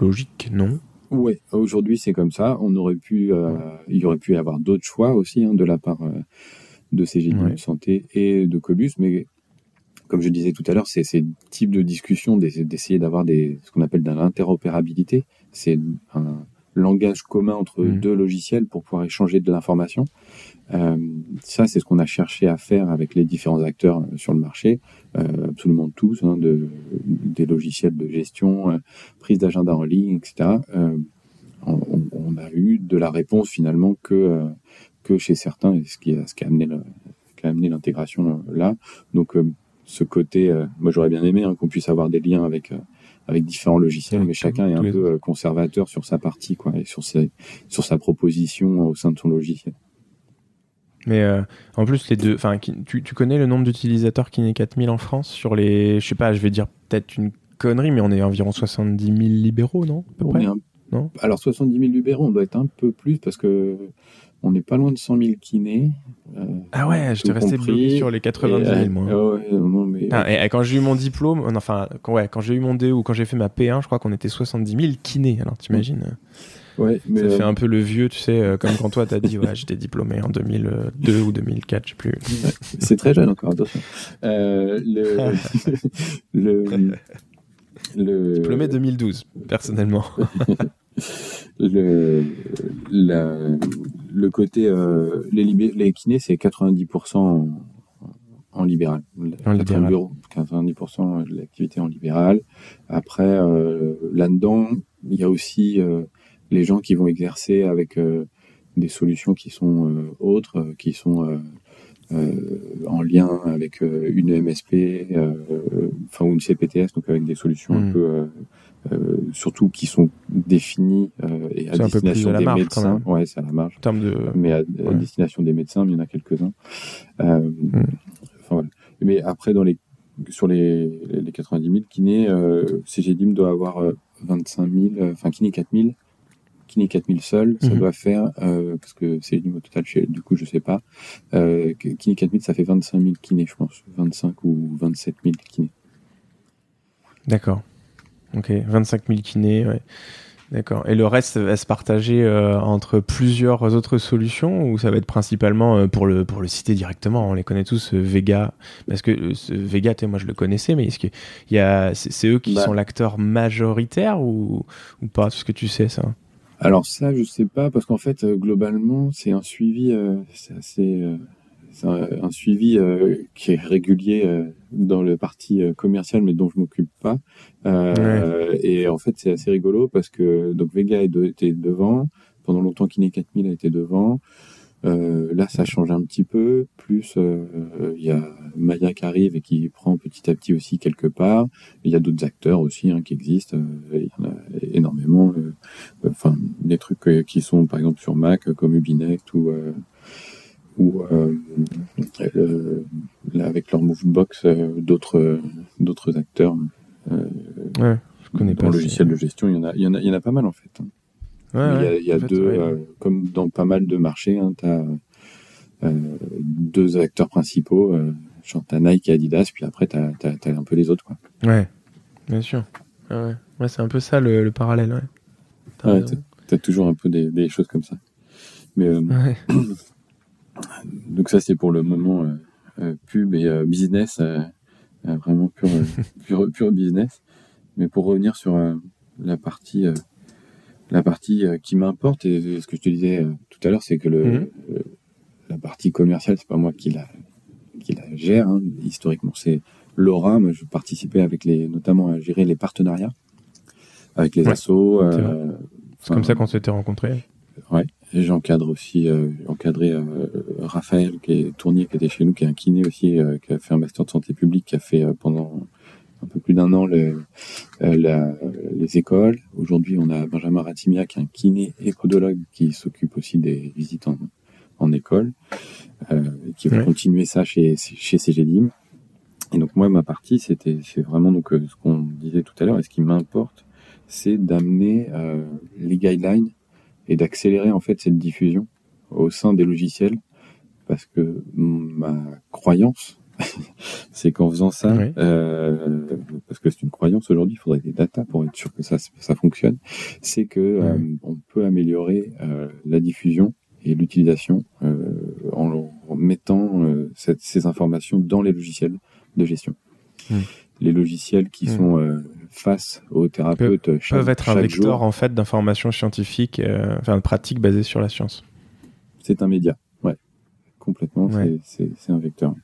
logique, non? Oui, aujourd'hui c'est comme ça. On aurait pu, il y aurait pu y avoir d'autres choix aussi hein, de la part de CGDIM Santé et de Cobus, mais comme je disais tout à l'heure, c'est ces types de discussions d'essayer d'avoir des ce qu'on appelle de l'interopérabilité. C'est un langage commun entre mm. deux logiciels pour pouvoir échanger de l'information. Euh, ça, c'est ce qu'on a cherché à faire avec les différents acteurs euh, sur le marché, euh, absolument tous, hein, de, des logiciels de gestion, prise d'agenda en ligne, etc. On, a eu de la réponse finalement que que chez certains, et ce qui a, ce qui a amené amené l'intégration là. Donc ce côté, moi j'aurais bien aimé hein, qu'on puisse avoir des liens avec avec différents logiciels, mais chacun est un peu euh, conservateur sur sa partie, quoi, et sur, ses, sur sa proposition au sein de son logiciel. Mais euh, en plus, les deux, enfin, tu, tu, connais le nombre d'utilisateurs qui n'est 4000 en France sur les, je sais pas, je vais dire peut-être une connerie, mais on est environ 70 000 libéraux, non On est un non Alors 70 000 libéraux, on doit être un peu plus parce que on n'est pas loin de 100 000 kinés. Euh, ah ouais, j'étais resté bloqué sur les 90 000, et, moi. Ouais, non, mais... ah, et, quand j'ai eu mon diplôme, enfin, quand, ouais, quand j'ai eu mon DE ou quand j'ai fait ma P1, je crois qu'on était 70 000 kinés. Alors t'imagines Ouais, mais ça fait un peu le vieux, tu sais, comme quand toi t'as dit, ouais, j'étais diplômé en 2002 ou 2004, je sais plus. C'est très jeune encore. Euh, le, le, le, Diplômé 2012, personnellement. le, le côté euh, les, les kinés c'est 90% en, en, libéral. En libéral. 90% de l'activité en libéral. Après euh, là-dedans, il y a aussi euh, les gens qui vont exercer avec des solutions qui sont autres, qui sont en lien avec une MSP, enfin ou une CPTS, donc avec des solutions un hmm. peu euh, surtout qui sont définis euh, et à destination des médecins. Ouais, c'est à la marge. de... Mais à, destination des médecins, il y en a quelques-uns. Euh, hmm. Mais après, dans les, sur les, les 90 000 kinés, euh, CGDIM doit avoir 25 000, enfin kiné 4 000 kiné 4000 seul, ça hmm. doit faire, euh, parce que c'est au total, du coup, je sais pas, euh, kiné 4000, ça fait 25 000 kinés, je pense, 25 ou 27 000 kinés. D'accord. Ok, 25 000 kinés, ouais. D'accord. Et le reste va se partager euh, entre plusieurs autres solutions ou ça va être principalement euh, pour le pour le citer directement? On les connaît tous, euh, Vega. Parce que ce Vega, moi je le connaissais, mais est-ce que y a c'est eux qui bah. sont l'acteur majoritaire ou ou pas? Ce que tu sais ça Alors ça, je sais pas parce qu'en fait globalement c'est un suivi, c'est assez un, suivi euh, qui est régulier euh, dans le parti euh, commercial, mais dont je m'occupe pas. Et en fait, c'est assez rigolo parce que donc Vega était devant pendant longtemps. Kiné 4000 a été devant. Là, ça change un petit peu. Plus, il y a Maya qui arrive et qui prend petit à petit aussi quelque part. Il y a d'autres acteurs aussi hein, qui existent. Il y en a énormément. Enfin, des trucs qui sont par exemple sur Mac comme Ubinect ou ou euh, euh, là, avec leur Movebox, euh, d'autres d'autres acteurs. ouais, je connais pas. logiciel de gestion, il y en a, il y en a, il y en a pas mal en fait. Ouais, il y a, deux, comme dans pas mal de marchés, hein, tu as deux acteurs principaux, euh, as Nike et Adidas, puis après tu as, un peu les autres. Quoi. Ouais, bien sûr. ouais, ouais c'est un peu ça le, parallèle. Ouais, tu as, toujours un peu des, des, choses comme ça. Mais Donc ça, c'est pour le moment euh, euh, pub et euh, business, vraiment pur, pur, pur, business. Mais pour revenir sur la partie, la partie qui m'importe, et ce que je te disais tout à l'heure, c'est que le, mhm. la partie commerciale, c'est pas moi qui la, qui la gère. Hein. Historiquement, c'est Laura. Moi, je participais avec les, notamment à gérer les partenariats avec les assos. c'est comme ça qu'on s'était rencontrés. Ouais. J'encadre aussi, euh, encadré euh, Raphaël qui est Tournier, qui était chez nous, qui est un kiné aussi, euh, qui a fait un master de santé publique, qui a fait euh, pendant un peu plus d'un an le, la, les écoles. Aujourd'hui, on a Benjamin Ratimia, qui est un kiné et podologue, qui s'occupe aussi des visites en, en école, qui va continuer ça chez, chez CGDIM. Et donc moi, ma partie, c'était, c'est vraiment donc ce qu'on disait tout à l'heure, et ce qui m'importe, c'est d'amener les guidelines et d'accélérer en fait cette diffusion au sein des logiciels parce que ma croyance c'est qu'en faisant ça euh, parce que c'est une croyance aujourd'hui il faudrait des datas pour être sûr que ça ça fonctionne c'est que euh, on peut améliorer euh, la diffusion et l'utilisation euh, en, mettant euh, cette, ces informations dans les logiciels de gestion. Les logiciels qui sont face aux thérapeutes Pe peuvent être un vecteur en fait d'informations scientifiques, euh, enfin de pratiques basées sur la science. C'est un média, ouais, complètement. C'est un vecteur.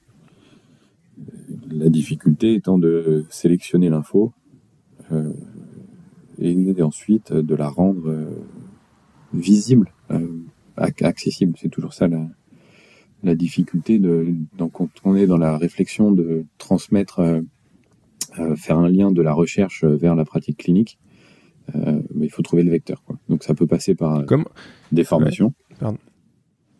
La difficulté étant de sélectionner l'info euh, et ensuite de la rendre euh, visible, euh, accessible. C'est toujours ça la, la difficulté de, donc quand on est dans la réflexion de transmettre faire un lien de la recherche vers la pratique clinique, mais il faut trouver le vecteur. Quoi. Donc ça peut passer par Comme... des formations.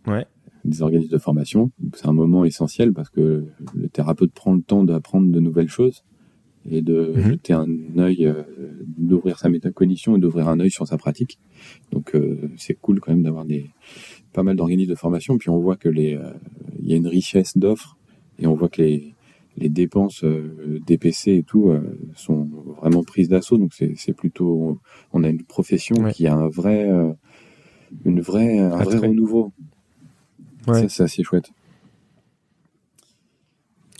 Ouais. Des organismes de formation. C'est un moment essentiel parce que le thérapeute prend le temps d'apprendre de nouvelles choses et de mhm. jeter un œil d'ouvrir sa métacognition et d'ouvrir un œil sur sa pratique. Donc c'est cool quand même d'avoir des pas mal d'organismes de formation. Puis on voit que les il y a une richesse d'offres et on voit que les les dépenses des PC et tout sont vraiment prises d'assaut. Donc c'est plutôt, on a une profession qui a un vrai, une vraie, un vrai renouveau. Ouais. c'est assez chouette.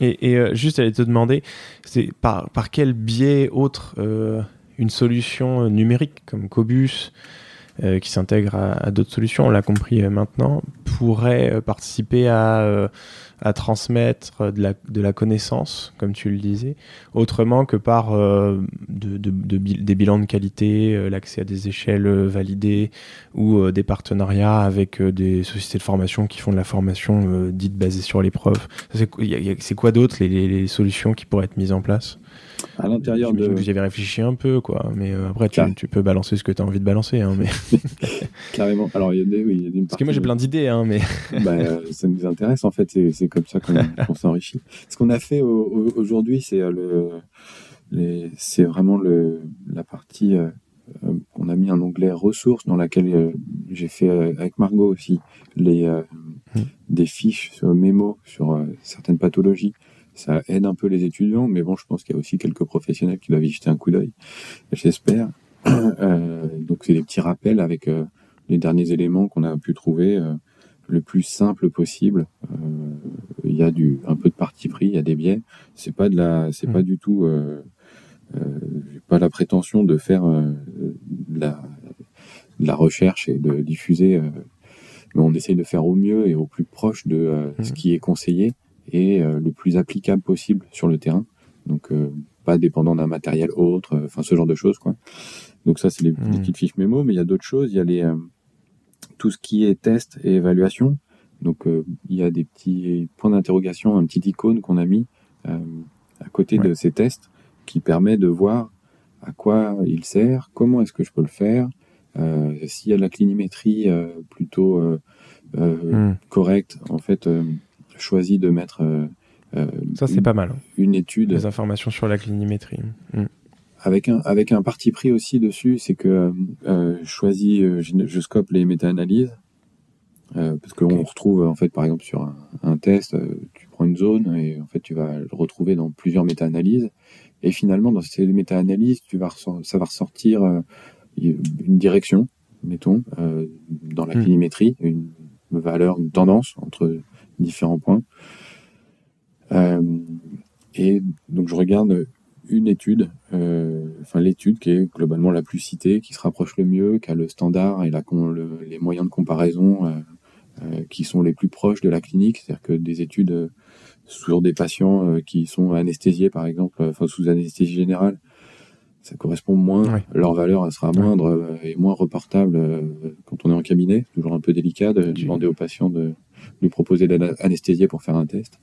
Et, et euh, juste, j'allais te demander, c'est par, par quel biais autre euh, une solution euh, numérique comme Cobus, qui s'intègre à, à d'autres solutions, on l'a compris maintenant, pourrait participer à à transmettre de la, de la connaissance, comme tu le disais, autrement que par euh, de, de, des bilans de qualité, euh, l'accès à des échelles euh, validées ou des partenariats avec des sociétés de formation qui font de la formation dite basée sur l'épreuve. C'est quoi d'autre les, les, solutions qui pourraient être mises en place? À l'intérieur de. J'avais réfléchi un peu, quoi. Mais après, tu, tu, peux balancer ce que tu as envie de balancer. Hein, mais... Carrément. Alors, il y a des. Oui, y a Parce que moi, j'ai plein d'idées, hein, mais. bah, ça nous intéresse, en fait. C'est comme ça qu'on s'enrichit. Ce qu'on a fait aujourd'hui, c'est le. C'est vraiment le, la partie. Euh, on a mis un onglet ressources dans laquelle euh, j'ai fait euh, avec Margot aussi les, mmh. des fiches sur mémo sur certaines pathologies ça aide un peu les étudiants, mais bon, je pense qu'il y a aussi quelques professionnels qui doivent y jeter un coup d'œil, j'espère. Euh, donc c'est des petits rappels avec euh, les derniers éléments qu'on a pu trouver euh, le plus simple possible. Il y a du un peu de parti pris, il y a des biais. C'est pas de la, c'est pas mm. du tout, pas la prétention de faire de la, de la recherche et de diffuser mais on essaye de faire au mieux et au plus proche de ce mm. qui est conseillé et euh, le plus applicable possible sur le terrain. Donc euh, pas dépendant d'un matériel autre, euh, enfin ce genre de choses quoi. Donc ça c'est les, mmh. petites fiches mémo, mais il y a d'autres choses. Il y a les tout ce qui est test et évaluation. Donc il y a des petits points d'interrogation, un petit icône qu'on a mis à côté de ces tests qui permet de voir à quoi il sert, comment est-ce que je peux le faire, euh, s'il y a de la clinimétrie plutôt mmh. correcte, en fait, choisi de mettre. Euh, euh, ça, c'est pas mal. Hein. Une étude. Des informations sur la clinimétrie. Mm. Avec un, avec un parti pris aussi dessus, c'est que euh, choisis, euh, je, je, scope les méta-analyses. parce qu'on retrouve, en fait, par exemple, sur un, un test, tu prends une zone et en fait, tu vas le retrouver dans plusieurs méta-analyses. Et finalement, dans ces méta-analyses, tu vas ça va ressortir une direction, mettons, dans la mm. clinimétrie, une valeur, une tendance entre différents points. Euh, et donc je regarde une étude, euh, enfin l'étude qui est globalement la plus citée, qui se rapproche le mieux, qui a le standard et la, les moyens de comparaison euh, qui sont les plus proches de la clinique, c'est-à-dire que des études sur des patients qui sont anesthésiés par exemple, enfin sous anesthésie générale, ça correspond moins, leur valeur sera moindre et moins reportable quand on est en cabinet. Toujours un peu délicat de demander aux patients de, lui proposer l'anesthésie pour faire un test.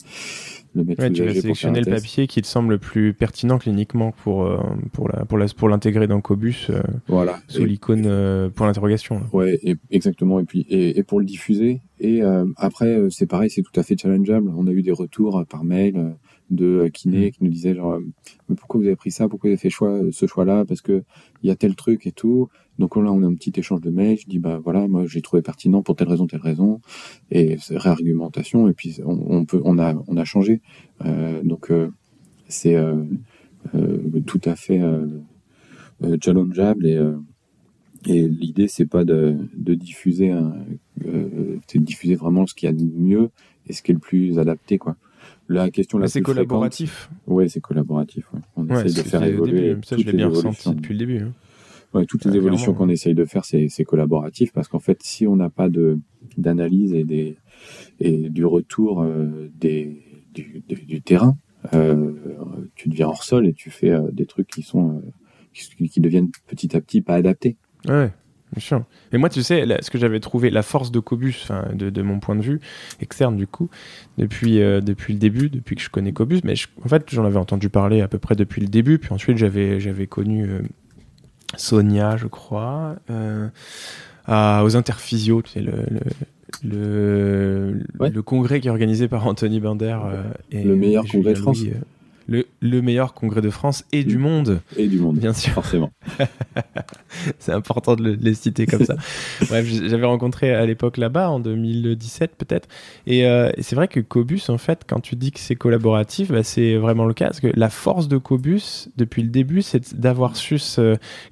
Le ouais, tu vas sélectionner le papier qui te semble le plus pertinent cliniquement pour, euh, pour, la, pour, la, pour l'intégrer dans Cobus euh, voilà. sous l'icône euh, pour l'interrogation. Ouais, exactement. Et puis et, et, pour le diffuser. Et après, c'est pareil, c'est tout à fait challengeable. On a eu des retours par mail de kiné mm. qui nous disaient genre mais pourquoi vous avez pris ça? Pourquoi vous avez fait choix, ce choix là parce que il y a tel truc et tout donc là, on a un petit échange de mails. Je dis bah voilà, moi j'ai trouvé pertinent pour telle raison, telle raison, et réargumentation. Et puis on, peut, on a, on a changé. Euh, donc euh, c'est euh, tout à fait challengeable et et l'idée c'est pas de, de diffuser c'est de diffuser vraiment ce qu'il y a de mieux et ce qui est le plus adapté quoi. La question là c'est collaboratif. Oui, c'est collaboratif. On essaie de faire évoluer. Ça, je l'ai bien ressenti depuis le début. Hein. Ouais, toutes les évolutions qu'on essaye de faire, c'est collaboratif parce qu'en fait, si on n'a pas de d'analyse et des et du retour euh, des du, du, terrain, euh, tu deviens hors sol et tu fais euh, des trucs qui sont qui, qui, deviennent petit à petit pas adaptés. Ouais. Bien sûr. Et moi, tu sais, ce que j'avais trouvé, la force de Cobus, de, de, mon point de vue, externe du coup, depuis, depuis le début, depuis que je connais Cobus, mais en fait, j'en avais entendu parler à peu près depuis le début, puis ensuite j'avais j'avais connu Sonia, je crois, euh, aux Interphysio, tu sais, le, le, le, congrès qui est organisé par Anthony Binder. Euh, et le meilleur congrès de France. Le, le, meilleur congrès de France et du monde. Et du monde, bien sûr. Forcément. c'est important de le, les citer comme ça. Bref, j'avais rencontré à l'époque là-bas, en 2017 peut-être. Et, euh, et c'est vrai que Cobus, en fait, quand tu dis que c'est collaboratif, bah, c'est vraiment le cas. Parce que la force de Cobus, depuis le début, c'est d'avoir su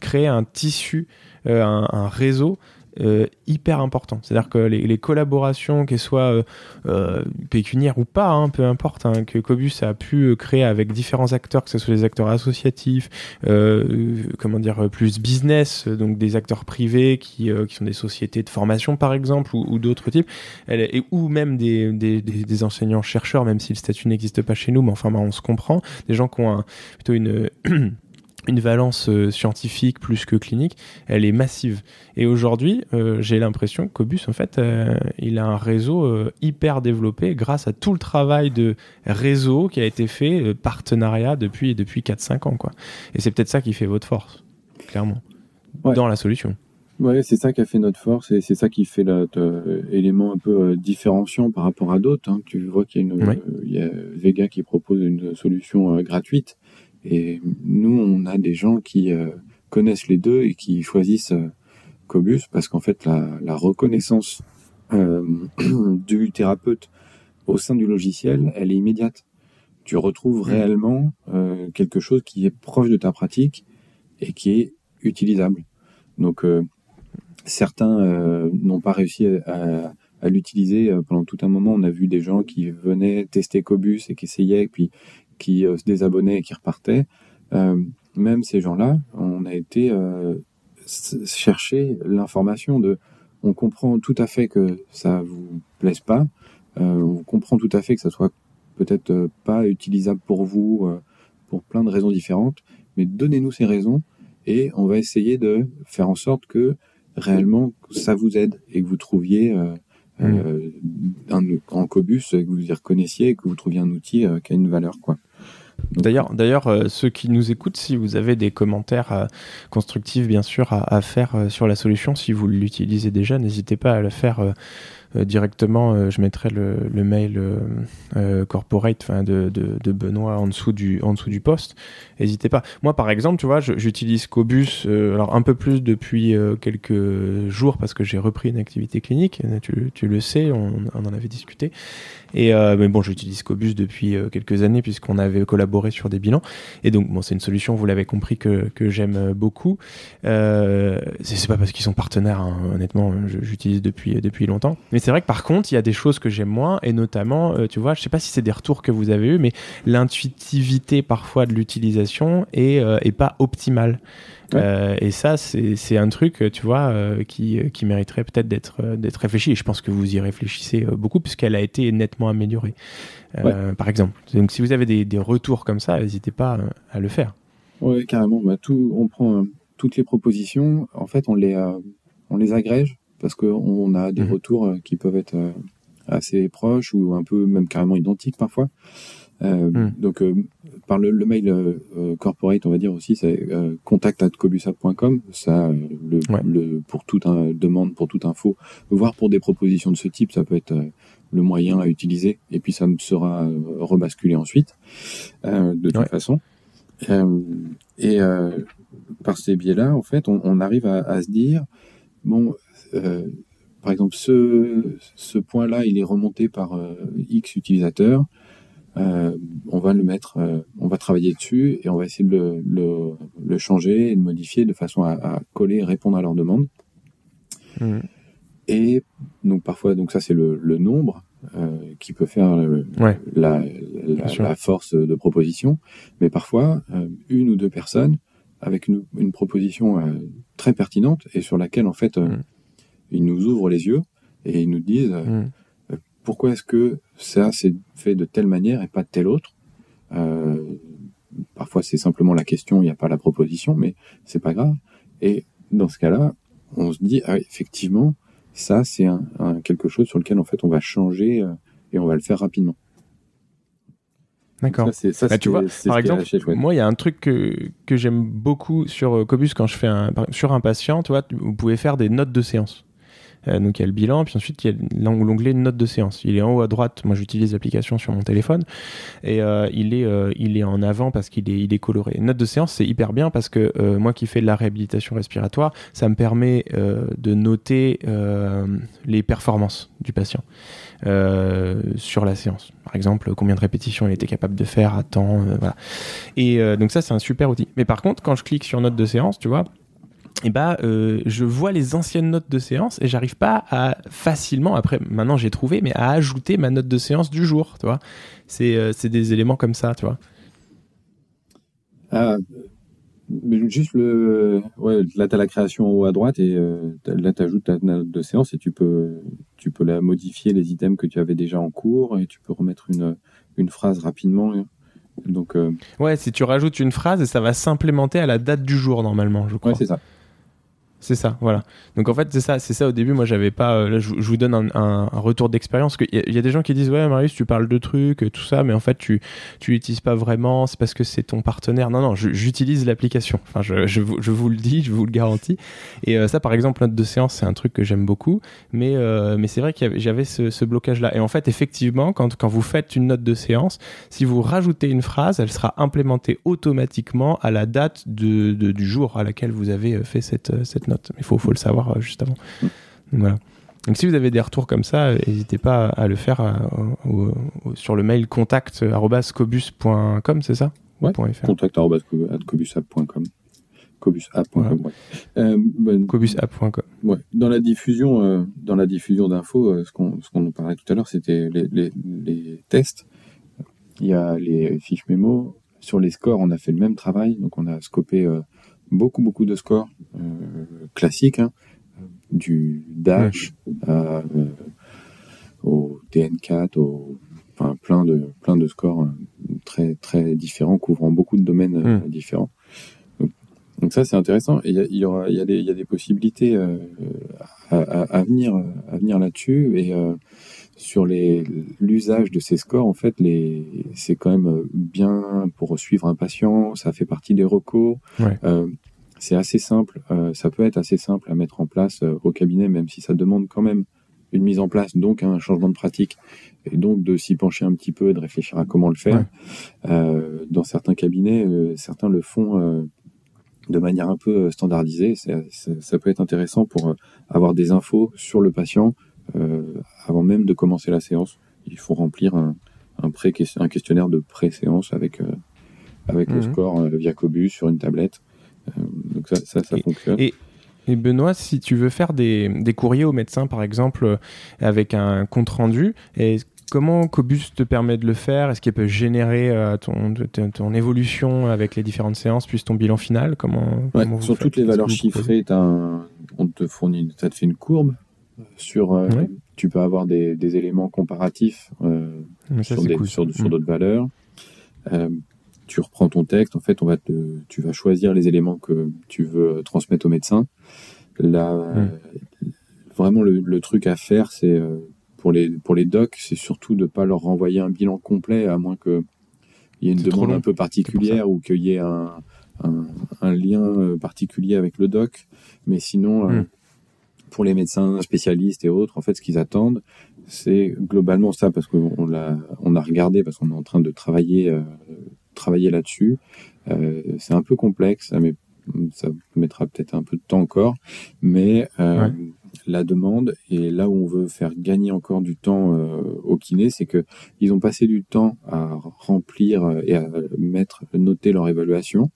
créer un tissu, euh, un, un réseau euh, hyper important. C'est-à-dire que les, collaborations, qu'elles soient euh, euh, pécuniaires ou pas, hein, peu importe, hein, que Cobus a pu créer avec différents acteurs, que ce soit des acteurs associatifs, comment dire, plus business, donc des acteurs privés qui, qui sont des sociétés de formation par exemple, ou, d'autres types, et, ou même des, des, enseignants-chercheurs, même si le statut n'existe pas chez nous, mais enfin, bah, on se comprend, des gens qui ont plutôt une une valence euh, scientifique plus que clinique, elle est massive. Et aujourd'hui, euh, j'ai l'impression que Cobus, en fait, euh, il a un réseau hyper développé grâce à tout le travail de réseau qui a été fait, partenariat depuis, depuis 4-5 ans. Quoi. Et c'est peut-être ça qui fait votre force, clairement, dans la solution. Ouais, c'est ça qui a fait notre force et c'est ça qui fait notre élément un peu différenciant par rapport à d'autres. Hein. Tu vois qu'il y il y a Vega qui propose une solution gratuite et nous, on a des gens qui euh, connaissent les deux et qui choisissent euh, Cobus parce qu'en fait, la, la reconnaissance euh, du thérapeute au sein du logiciel, elle est immédiate. Tu retrouves mmh. réellement quelque chose qui est proche de ta pratique et qui est utilisable. Donc, certains n'ont pas réussi à, à l'utiliser pendant tout un moment. On a vu des gens qui venaient tester Cobus et qui essayaient, puis qui euh, se désabonnaient et qui repartaient, euh, même ces gens-là, on a été euh, chercher l'information de on comprend tout à fait que ça vous plaise pas, on comprend tout à fait que ça soit peut-être pas utilisable pour vous pour plein de raisons différentes, mais donnez-nous ces raisons et on va essayer de faire en sorte que réellement ça vous aide et que vous trouviez mmh. un, en Cobus, que vous y reconnaissiez, que vous trouviez un outil qui a une valeur quoi. D'ailleurs, d'ailleurs, euh, ceux qui nous écoutent, si vous avez des commentaires euh, constructifs, bien sûr, à, faire euh, sur la solution, si vous l'utilisez déjà, n'hésitez pas à le faire directement, je mettrai le, mail corporate de, de, Benoît en dessous du, en dessous du poste. N'hésitez pas. Moi, par exemple, tu vois, j'utilise Cobus, alors un peu plus depuis quelques jours parce que j'ai repris une activité clinique. Tu, le sais, on, en avait discuté. Et mais bon, j'utilise Cobus depuis quelques années puisqu'on avait collaboré sur des bilans. Et donc, bon, c'est une solution, vous l'avez compris, que, que j'aime beaucoup. Euh, c'est pas parce qu'ils sont partenaires, hein, honnêtement, j'utilise depuis depuis longtemps. Mais c'est vrai que par contre, il y a des choses que j'aime moins, et notamment, euh, tu vois, je sais pas si c'est des retours que vous avez eu, mais l'intuitivité parfois de l'utilisation est, euh, est pas optimale. Euh, et ça, c'est un truc, tu vois, qui, qui mériterait peut-être d'être d'être réfléchi. Et je pense que vous y réfléchissez beaucoup, puisqu'elle a été nettement améliorée, par exemple. Donc, si vous avez des, des retours comme ça, n'hésitez pas à le faire. Oui, carrément. Bah, tout, on prend toutes les propositions, en fait, on les, on les agrège parce qu'on a des mhm. retours euh, qui peuvent être euh, assez proches ou un peu même carrément identiques parfois. Euh, mhm. Donc, par le, mail corporate, on va dire aussi, c'est contact@cobusa.com. Ça, le, pour toute demande, pour toute info, voire pour des propositions de ce type, ça peut être le moyen à utiliser. Et puis, ça me sera rebasculé ensuite, de toute façon. et par ces biais-là, en fait, on, arrive à, à, se dire, bon, euh, par exemple, ce, ce point-là, il est remonté par euh, X utilisateurs. Euh, on va le mettre, on va travailler dessus et on va essayer de le, le, le changer et de modifier de façon à, à coller, répondre à leurs demandes. Mmh. Et donc parfois, donc ça c'est le, le, nombre euh, qui peut faire la, la, la, force de proposition, mais parfois une ou deux personnes avec une, une proposition très pertinente et sur laquelle en fait mmh ils nous ouvrent les yeux et ils nous disent euh, euh, pourquoi est-ce que ça c'est fait de telle manière et pas de telle autre? Euh, parfois c'est simplement la question, il n'y a pas la proposition, mais c'est pas grave. Et dans ce cas-là, on se dit ah, effectivement ça c'est un, quelque chose sur lequel en fait on va changer et on va le faire rapidement. D'accord. Bah, tu vois, par exemple, moi, il y a un truc que, que j'aime beaucoup sur Cobus quand je fais un, sur un patient, tu vois, vous pouvez faire des notes de séance. Euh, donc il y a le bilan, puis ensuite il y a l'onglet notes de séance. Il est en haut à droite. Moi j'utilise l'application sur mon téléphone et euh, il est euh, il est en avant parce qu'il est coloré. Note de séance c'est hyper bien parce que moi qui fais de la réhabilitation respiratoire, ça me permet de noter les performances du patient sur la séance. Par exemple, combien de répétitions il était capable de faire à temps. Et donc ça c'est un super outil. Mais par contre, quand je clique sur note de séance, tu vois, eh bah, euh, je vois les anciennes notes de séance et j'arrive pas à facilement, après maintenant j'ai trouvé, mais à ajouter ma note de séance du jour, tu vois. C'est, euh, c'est des éléments comme ça, tu vois. Ah, mais juste le. Ouais, là, tu as la création en haut à droite et euh, là, tu ajoutes ta note de séance et tu peux, tu peux la modifier, les items que tu avais déjà en cours et tu peux remettre une, une phrase rapidement. Donc, Ouais, si tu rajoutes une phrase, ça va s'implémenter à la date du jour normalement, je crois. Ouais, c'est ça. C'est ça, voilà. Donc en fait, c'est ça, c'est ça au début. Moi, j'avais pas. Euh, là, je, vous donne un, retour d'expérience. Il y, a des gens qui disent ouais, Marius, tu parles de trucs, tout ça, mais en fait, tu tu l'utilises pas vraiment. C'est parce que c'est ton partenaire. Non, non, j'utilise l'application. Enfin, je, je, vous le dis, je vous le garantis. Et euh, ça, par exemple, note de séance, c'est un truc que j'aime beaucoup. Mais euh, mais c'est vrai que j'avais ce, ce blocage-là. Et en fait, effectivement, quand quand vous faites une note de séance, si vous rajoutez une phrase, elle sera implémentée automatiquement à la date de du jour à laquelle vous avez fait cette cette note. Il faut, faut le savoir euh, juste avant. voilà. Donc si vous avez des retours comme ça, euh, n'hésitez pas à le faire euh, sur le mail contact@cobus.com, c'est ça? Ouais. contact@cobusapp.com. Cobusapp.com. Ben, Cobusapp.com. Ouais. Dans la diffusion, dans la diffusion d'infos, ce qu'on ce qu'on nous parlait tout à l'heure, c'était les, les, les, tests. Il y a les fiches mémo. Sur les scores, on a fait le même travail. Donc on a scopé beaucoup beaucoup de scores euh, classiques, hein, du Dash euh, au TN4, au, enfin plein de plein de scores euh, très très différents, couvrant beaucoup de domaines différents. Donc, ça c'est intéressant. Et il y, aura il y a des il y a des possibilités à, à, venir à venir là-dessus et sur l'usage de ces scores en fait c'est quand même bien pour suivre un patient ça fait partie des recours. Euh, c'est assez simple euh, ça peut être assez simple à mettre en place euh, au cabinet même si ça demande quand même une mise en place donc un changement de pratique et donc de s'y pencher un petit peu et de réfléchir à comment le faire. Euh, dans certains cabinets certains le font de manière un peu standardisée. Ça peut être intéressant pour avoir des infos sur le patient euh, avant même de commencer la séance. Il faut remplir un, un, pré un questionnaire de pré-séance avec, euh, avec le mhm. score euh, via Cobus sur une tablette. donc ça, ça, ça fonctionne. Et... Et Benoît, si tu veux faire des, des, courriers au médecin, par exemple, avec un compte rendu, et comment Cobus te permet de le faire? Est-ce qu'il peut générer ton, ton, évolution avec les différentes séances, puis ton bilan final? Comment, Sur toutes les valeurs chiffrées, on te fournit, ça te fait une courbe sur, euh, tu peux avoir des, des éléments comparatifs euh, sur, des, sur, mm. d'autres valeurs. Euh, tu reprends ton texte, en fait, on va te, tu vas choisir les éléments que tu veux transmettre au médecin. Là, mm. vraiment, le, le, truc à faire, c'est pour les, pour les docs, c'est surtout de ne pas leur renvoyer un bilan complet, à moins qu'il y ait une demande un peu particulière ou qu'il y ait un, un, un, lien particulier avec le doc. Mais sinon, mm pour les médecins spécialistes et autres, en fait, ce qu'ils attendent, c'est globalement ça, parce qu'on l'a, on a regardé, parce qu'on est en train de travailler, euh, travailler là-dessus. Euh, c'est un peu complexe, ça, met, ça mettra peut-être un peu de temps encore, mais euh, la demande et là où on veut faire gagner encore du temps euh, au kiné, c'est que ils ont passé du temps à remplir et à mettre, noter leur évaluation.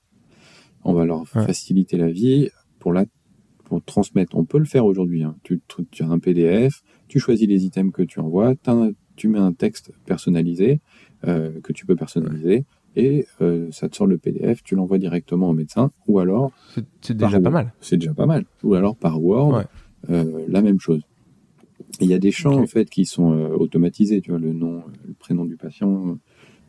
On va leur faciliter la vie pour la pour transmettre. On peut le faire aujourd'hui. Hein. Tu, tu, as un PDF, tu choisis les items que tu envoies, tu mets un texte personnalisé euh, que tu peux personnaliser et euh, ça te sort le PDF, tu l'envoies directement au médecin ou alors c'est déjà pas mal. C'est déjà pas mal. Ou alors par Word, euh, la même chose. Il y a des champs en fait qui sont automatisés, tu vois le nom, le prénom du patient,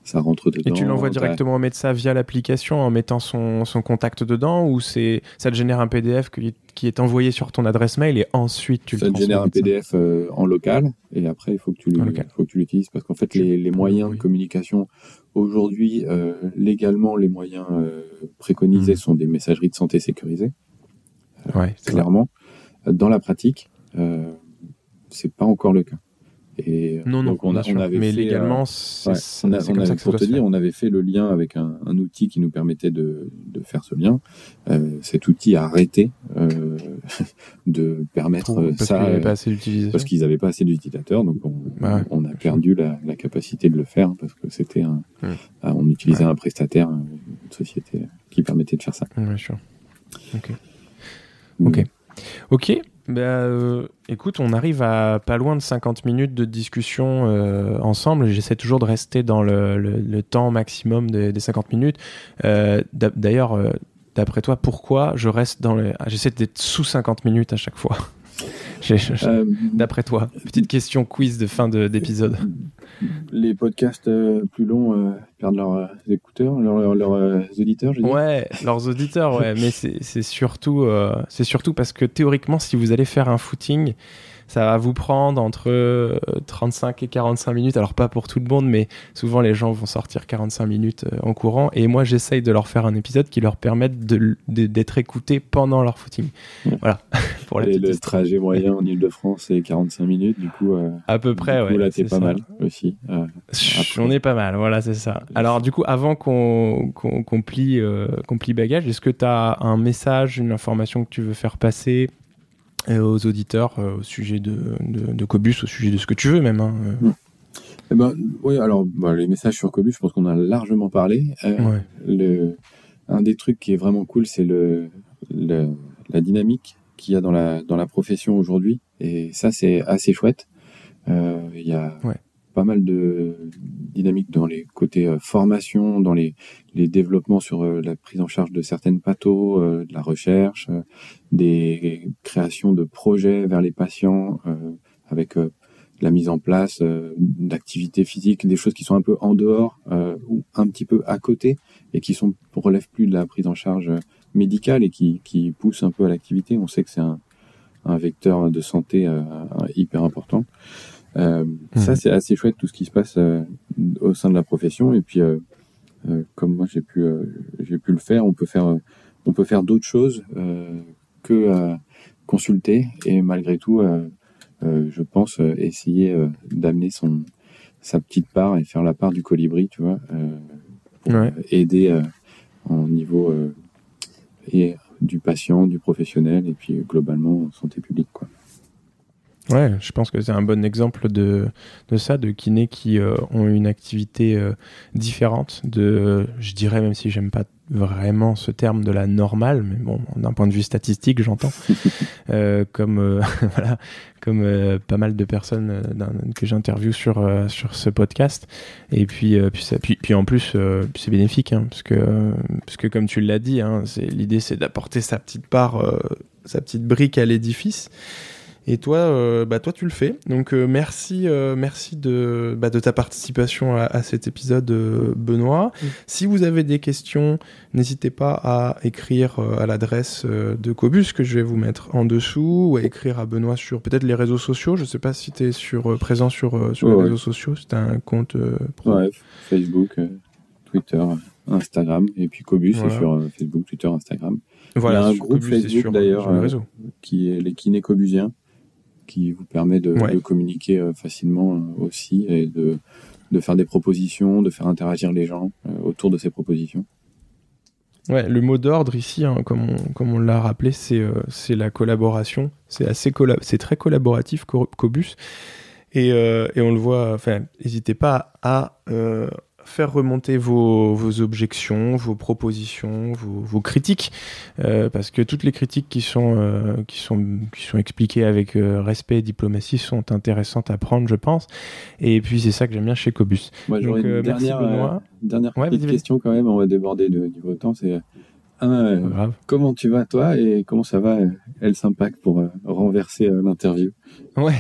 ça rentre dedans. Et tu l'envoies directement au médecin via l'application en mettant son, son, contact dedans ou c'est ça te génère un PDF qui, qui, est envoyé sur ton adresse mail et ensuite tu ça le Ça te génère un PDF euh, en local et après il faut que tu faut que tu l'utilises parce qu'en fait les, les, moyens de communication aujourd'hui euh, légalement les moyens euh, préconisés hmm. sont des messageries de santé sécurisées. Ouais, clairement. Dans la pratique, c'est pas encore le cas. Et non, non, on, a, on avait mais légalement, c'est on a, comme ça que pour te dire, on avait fait le lien avec un, un outil qui nous permettait de, de faire ce lien. Euh, cet outil a arrêté euh, de permettre parce ça avait pas assez parce qu'ils n'avaient pas assez d'utilisateurs, donc on, Ouais. on a perdu la, la capacité de le faire parce que c'était un, on utilisait un prestataire, une société qui permettait de faire ça. Ouais, sûr. Ok. Ok. Ok. Bah, euh, écoute, on arrive à pas loin de 50 minutes de discussion euh, ensemble. J'essaie toujours de rester dans le, temps maximum des, des 50 minutes. Euh, d'a- D'ailleurs, d'après toi, pourquoi je reste dans le... ah, J'essaie d'être sous 50 minutes à chaque fois? Euh, D'après toi, petite question quiz de fin de- d'épisode. les podcasts euh, plus longs euh, perdent leurs écouteurs, leurs, leurs- leurs, auditeurs, je. Ouais, leurs auditeurs, ouais, mais c'est surtout, c'est surtout parce que théoriquement, si vous allez faire un footing, ça va vous prendre entre euh, 35 et 45 minutes. Alors pas pour tout le monde, mais souvent les gens vont sortir 45 minutes euh, en courant. Et moi, j'essaye de leur faire un épisode qui leur permette d'être écoutés pendant leur footing. Voilà. pour Et le trajet moyen en Ile-de-France, c'est 45 minutes, du coup, euh, À peu près, du coup, ouais. là, t'es c'est pas ça. mal aussi. Euh, On est pas mal, voilà, c'est ça. Alors, du coup, avant qu'on plie, euh, plie bagage, est-ce que tu as un message, une information que tu veux faire passer? euh, aux auditeurs euh, au sujet de, de, de Cobus, au sujet de ce que tu veux même hein, eh ben, oui, alors, bah, les messages sur Cobus, je pense qu'on a largement parlé. Euh, Ouais. le, un des trucs qui est vraiment cool, c'est le, le- la dynamique qu'il y a dans la, dans la profession aujourd'hui. Et ça, c'est assez chouette. Euh, Il y a Ouais. Pas mal de dynamique dans les côtés euh, formation, dans les, développements sur euh, la prise en charge de certaines pathos, euh, de la recherche, des créations de projets vers les patients avec la mise en place d'activités physiques, des choses qui sont un peu en dehors ou un petit peu à côté et qui sont relèvent plus de la prise en charge médicale et qui, poussent un peu à l'activité. On sait que c'est un, vecteur de santé hyper important. Euh, Ça, c'est assez chouette tout ce qui se passe euh, au sein de la profession. Et puis, euh, comme moi j'ai pu, j'ai pu le faire, on peut faire, on peut faire d'autres choses que consulter. Et malgré tout, je pense essayer d'amener son sa petite part et faire la part du colibri, tu vois, pour Ouais. aider en niveau et du patient, du professionnel et puis globalement en santé publique, quoi. Ouais, je pense que c'est un bon exemple de, de ça, de kinés qui euh, ont une activité euh, différente de, je dirais, même si j'aime pas vraiment ce terme de la normale, mais bon, d'un point de vue statistique, j'entends, euh, comme euh, voilà, comme euh, pas mal de personnes que j'interviewe sur euh, sur ce podcast. Et puis euh, puis, ça- puis, puis en plus, euh, c'est bénéfique, hein, parce que parce que comme tu l'as dit, hein, c'est l'idée, c'est d'apporter sa petite part, euh, sa petite brique à l'édifice. Et toi, euh, bah toi tu le fais. Donc euh, merci, euh, merci de, bah, de ta participation à, à cet épisode, euh, Benoît. Mm. Si vous avez des questions, n'hésitez pas à écrire euh, à l'adresse euh, de Cobus que je vais vous mettre en dessous, ou à écrire à Benoît sur peut-être les réseaux sociaux. Je sais pas si tu es sur, euh, présent sur, euh, sur les ouais. réseaux sociaux, c'est un compte euh, pro. Ouais, Facebook, euh, Twitter, Instagram, et puis Cobus Voilà. c'est sur euh, Facebook, Twitter, Instagram, Voilà, Il y a un groupe Facebook, sur, d'ailleurs, euh, qui est les kinés cobusiens, qui vous permet de, Ouais. de communiquer euh, facilement euh, aussi et de, de faire des propositions, de faire interagir les gens euh, autour de ces propositions. Ouais, le mot d'ordre ici, hein, comme on, comme on l'a rappelé, c'est euh, la collaboration. C'est assez c'est très collaboratif, Co- Cobus. Et, euh, et on le voit, enfin, n'hésitez pas à euh, faire remonter vos, vos objections, vos propositions, vos, vos critiques, euh, parce que toutes les critiques qui sont, euh, qui sont, qui sont expliquées avec euh, respect et diplomatie sont intéressantes à prendre, je pense. Et puis c'est ça que j'aime bien chez Cobus. Moi, j'aurais une merci dernière, petite question quand même, on va déborder de niveau temps, c'est grave. comment tu vas toi et comment ça va Elle Impact pour renverser l'interview? Ouais.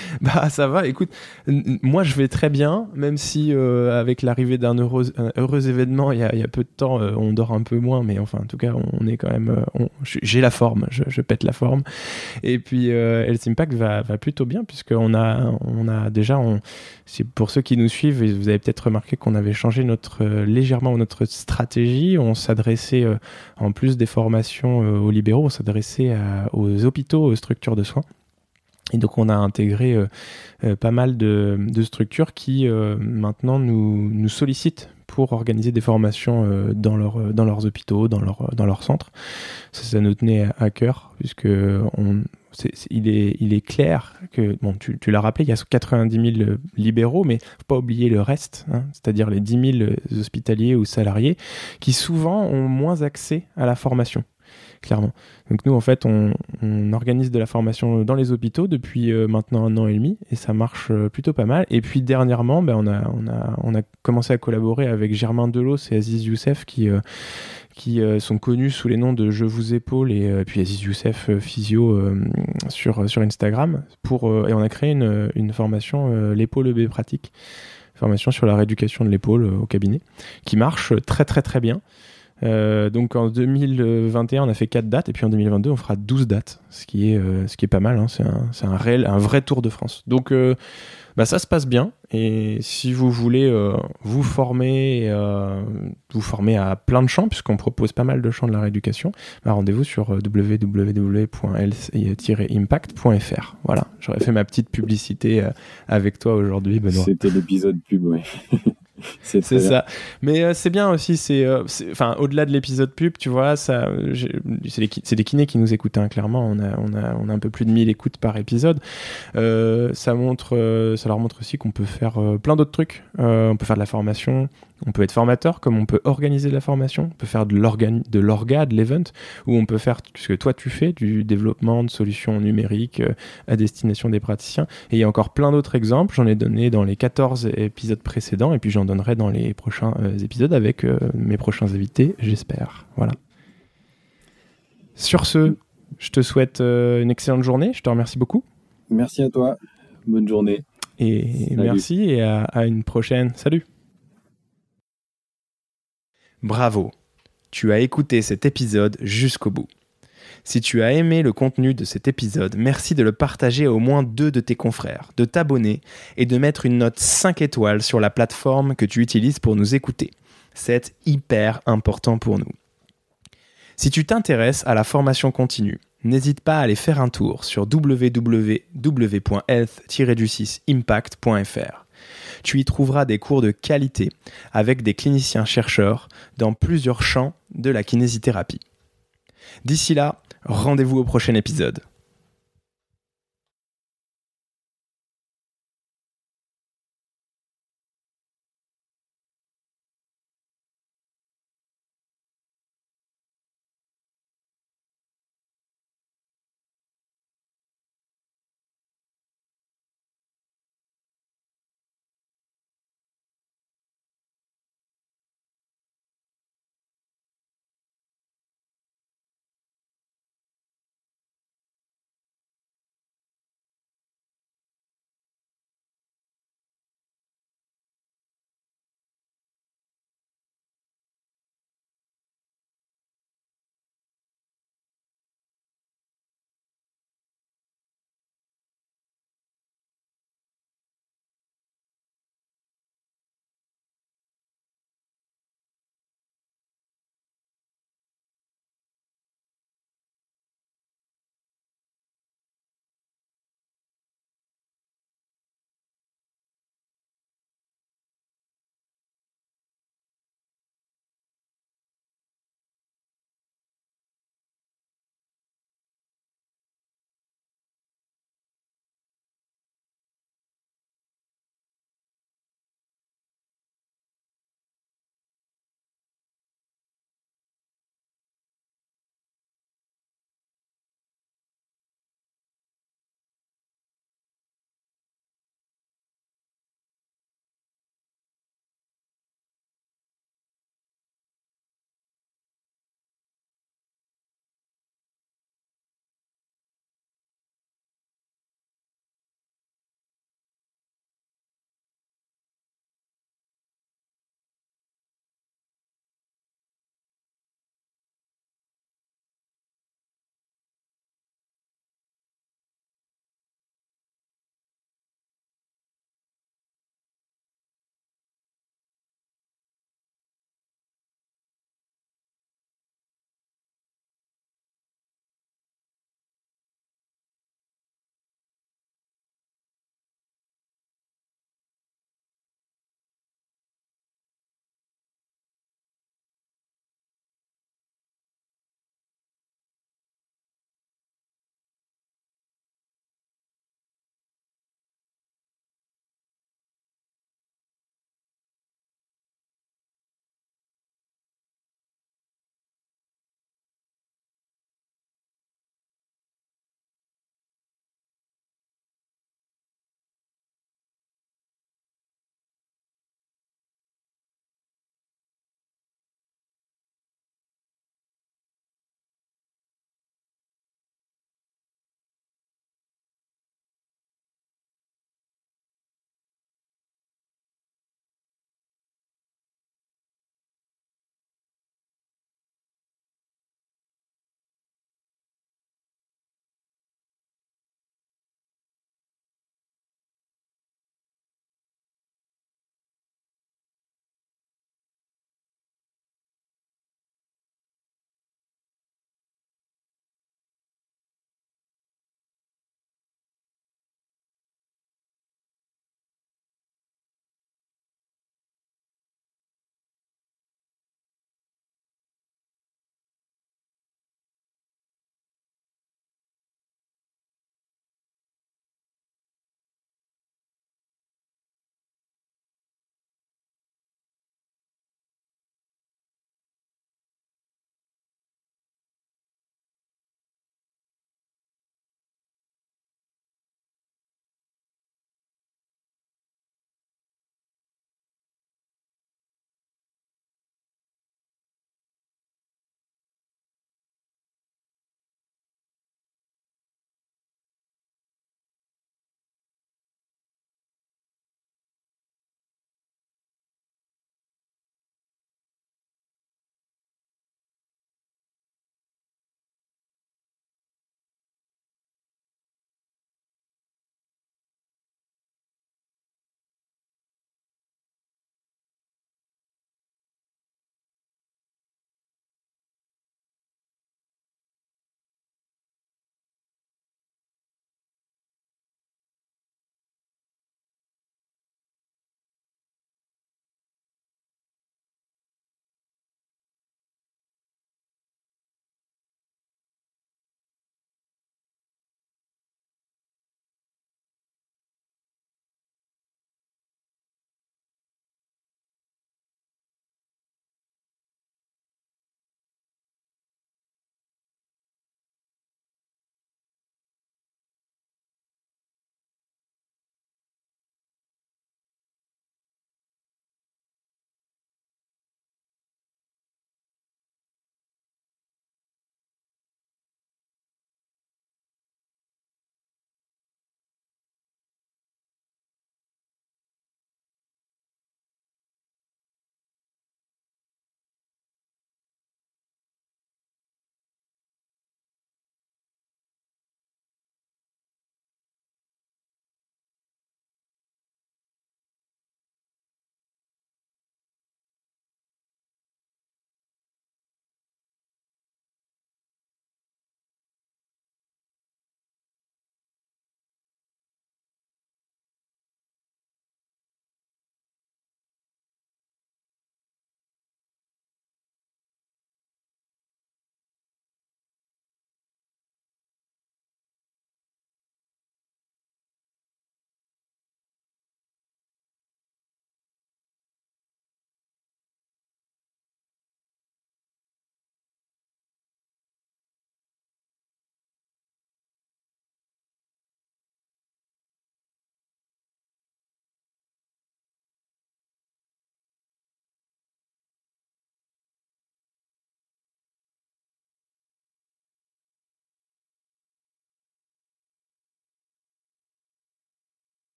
Bah ça va, écoute, moi je vais très bien, même si euh, avec l'arrivée d'un heureux, heureux événement, il y a, y a peu de temps, euh, on dort un peu moins, mais enfin en tout cas on est quand même, euh, j'ai la forme, je, pète la forme. Et puis euh, Health Impact va, va plutôt bien, puisqu'on a, on a déjà, pour ceux qui nous suivent, vous avez peut-être remarqué qu'on avait changé notre, légèrement notre stratégie, on s'adressait, en plus des formations aux libéraux, on s'adressait aux hôpitaux, aux structures de soins. Et donc on a intégré pas mal de, structures qui maintenant nous, nous sollicitent pour organiser des formations dans, dans leurs hôpitaux, dans dans leur centres. Ça, nous tenait à cœur, puisque on, il, est, il est clair que, bon, tu, l'as rappelé, il y a 90 000 libéraux, mais faut pas oublier le reste, hein, c'est-à-dire les 10 000 hospitaliers ou salariés qui souvent ont moins accès à la formation clairement. Donc nous, en fait, on, organise de la formation dans les hôpitaux depuis euh, maintenant un an et demi, et ça marche euh, plutôt pas mal. Et puis dernièrement, ben, on, a, on, a, on a commencé à collaborer avec Germain Delos et Aziz Youssef, qui, euh, qui sont connus sous les noms de Je vous épaule et puis Aziz Youssef Physio sur, sur Instagram, pour, et on a créé une, une formation l'épaule B pratique formation sur la rééducation de l'épaule au cabinet, qui marche très très très bien. Euh, donc en 2021, on a fait 4 dates et puis en 2022, on fera 12 dates, ce qui est, euh, ce qui est pas mal. Hein. C'est un, un, un vrai tour de France. Donc euh, bah, ça se passe bien. Et si vous voulez vous former, vous former à plein de champs, puisqu'on propose pas mal de champs de la rééducation, bah, rendez-vous sur www.health-impact.fr. Voilà, j'aurais fait ma petite publicité avec toi aujourd'hui, Benoît. C'était l'épisode pub, ouais. c'est ça. Mais euh, c'est bien aussi, c'est, euh, au-delà de l'épisode pub, tu vois, ça, c'est des kinés qui nous écoutent, hein, clairement. On a, on, a, on a un peu plus de 1000 écoutes par épisode. Euh, ça montre, ça leur montre aussi qu'on peut faire plein d'autres trucs. on peut faire de la formation, on peut être formateur, comme on peut organiser de la formation, on peut faire de l'orga, de l'event, ou on peut faire ce que toi tu fais, du développement de solutions numériques euh, à destination des praticiens. Et il y a encore plein d'autres exemples, j'en ai donné dans les 14 épisodes précédents, et puis j'en donnerai dans les prochains euh, épisodes avec euh, mes prochains invités, j'espère. Voilà. Sur ce, je te souhaite une excellente journée, je te remercie beaucoup. Merci à toi, bonne journée. Et merci et à une prochaine. Salut Bravo, tu as écouté cet épisode jusqu'au bout. Si tu as aimé le contenu de cet épisode, merci de le partager à au moins deux de tes confrères, de t'abonner et de mettre une note 5 étoiles sur la plateforme que tu utilises pour nous écouter. C'est hyper important pour nous. Si tu t'intéresses à la formation continue, n'hésite pas à aller faire un tour sur www.health-impact.fr tu y trouveras des cours de qualité avec des cliniciens chercheurs dans plusieurs champs de la kinésithérapie. D'ici là, rendez-vous au prochain épisode.